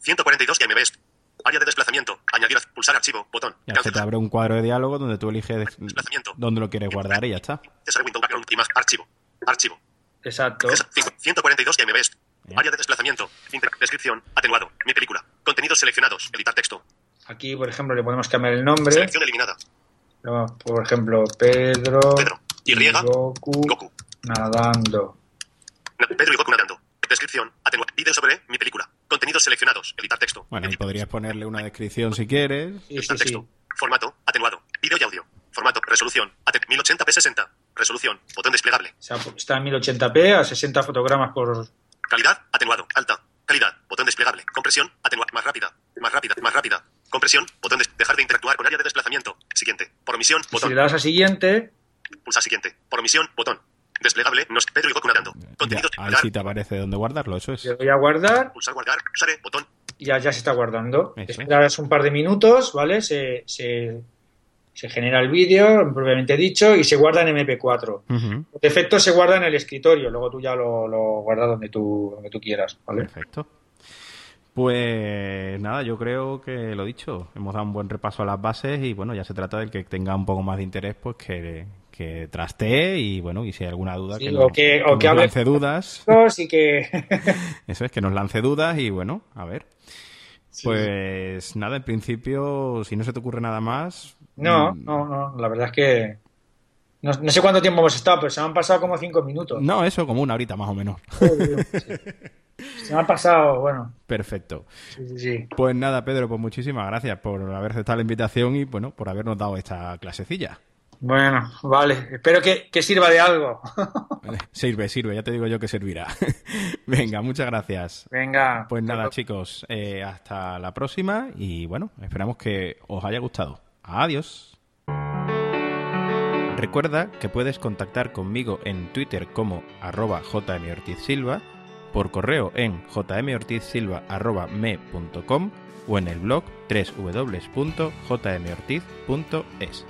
142 KMBs. Área de desplazamiento. Añadir. Pulsar archivo. Botón. Ya se te abre un cuadro de diálogo donde tú eliges Desplazamiento. dónde lo quieres guardar y ya está. Cesar Window Background. Imagen. Archivo. Archivo. exacto. Cesar- cinco- 142 KMBs. Área de desplazamiento. Inter- descripción. Atenuado. Mi película. Contenidos seleccionados. Editar texto. Aquí, por ejemplo, le podemos cambiar el nombre. Selección eliminada. No, Por ejemplo, Pedro, Pedro. Y. Goku, Goku. nadando. Na- Pedro y Goku nadando. Descripción. Atenuado. Vídeo sobre mi película. Contenidos seleccionados. Editar texto. Bueno, y podrías ponerle una descripción si quieres. Sí, sí, Editar sí. texto. Formato. Atenuado. Vídeo y audio. Formato. Resolución. Aten 1080p60. Resolución. Botón desplegable. O sea, está en 1080p a 60 fotogramas por... Calidad. Atenuado. Alta. Calidad. Botón desplegable. Compresión. Atenuado. Más rápida. Más rápida. Más rápida. Compresión. Botón de dejar de interactuar con área de desplazamiento. Siguiente. Por omisión. Y si Botón. le das a siguiente, Pulsa siguiente. Por omisión. Botón. Desplegable. Nos Pedro y Goku nadando. Ya, Contenidos. ahí sí te aparece dónde guardarlo, eso es. le doy a guardar Pulsar guardar. Share. Botón. y ya, ya se está guardando. Eso. Esperas un par de minutos, ¿vale? Se, se, se genera el vídeo, propiamente dicho, y se guarda en MP4. Ujú, Por defecto se guarda en el escritorio, luego tú ya lo, lo guardas donde tú, donde tú quieras, ¿vale? Perfecto. Pues nada, yo creo que lo dicho, hemos dado un buen repaso a las bases y bueno, ya se trata del que tenga un poco más de interés, pues que, que trastee y bueno, y si hay alguna duda, Sí, que, o nos, o que lance dudas. Así que Eso es, que nos lance dudas y bueno, a ver. Pues nada, en principio, si no se te ocurre nada más. no, mm, no, no, la verdad es que no, no sé cuánto tiempo hemos estado, pero se me han pasado como cinco minutos. No, eso como una horita más o menos. Se me han pasado, bueno, Perfecto. sí, sí, sí. Pues nada, Pedro, pues muchísimas gracias por haber aceptado la invitación y bueno, por habernos dado esta clasecilla. Bueno, vale, espero que, que sirva de algo. Vale, Sirve, sirve, ya te digo yo que servirá. Venga, muchas gracias. Venga. Pues nada, chicos, eh, hasta la próxima y bueno, esperamos que os haya gustado. Adiós. Recuerda que puedes contactar conmigo en Twitter como arroba jmortizsilva, por correo en jmortizsilva.me.com o en el blog www.jmortiz.es.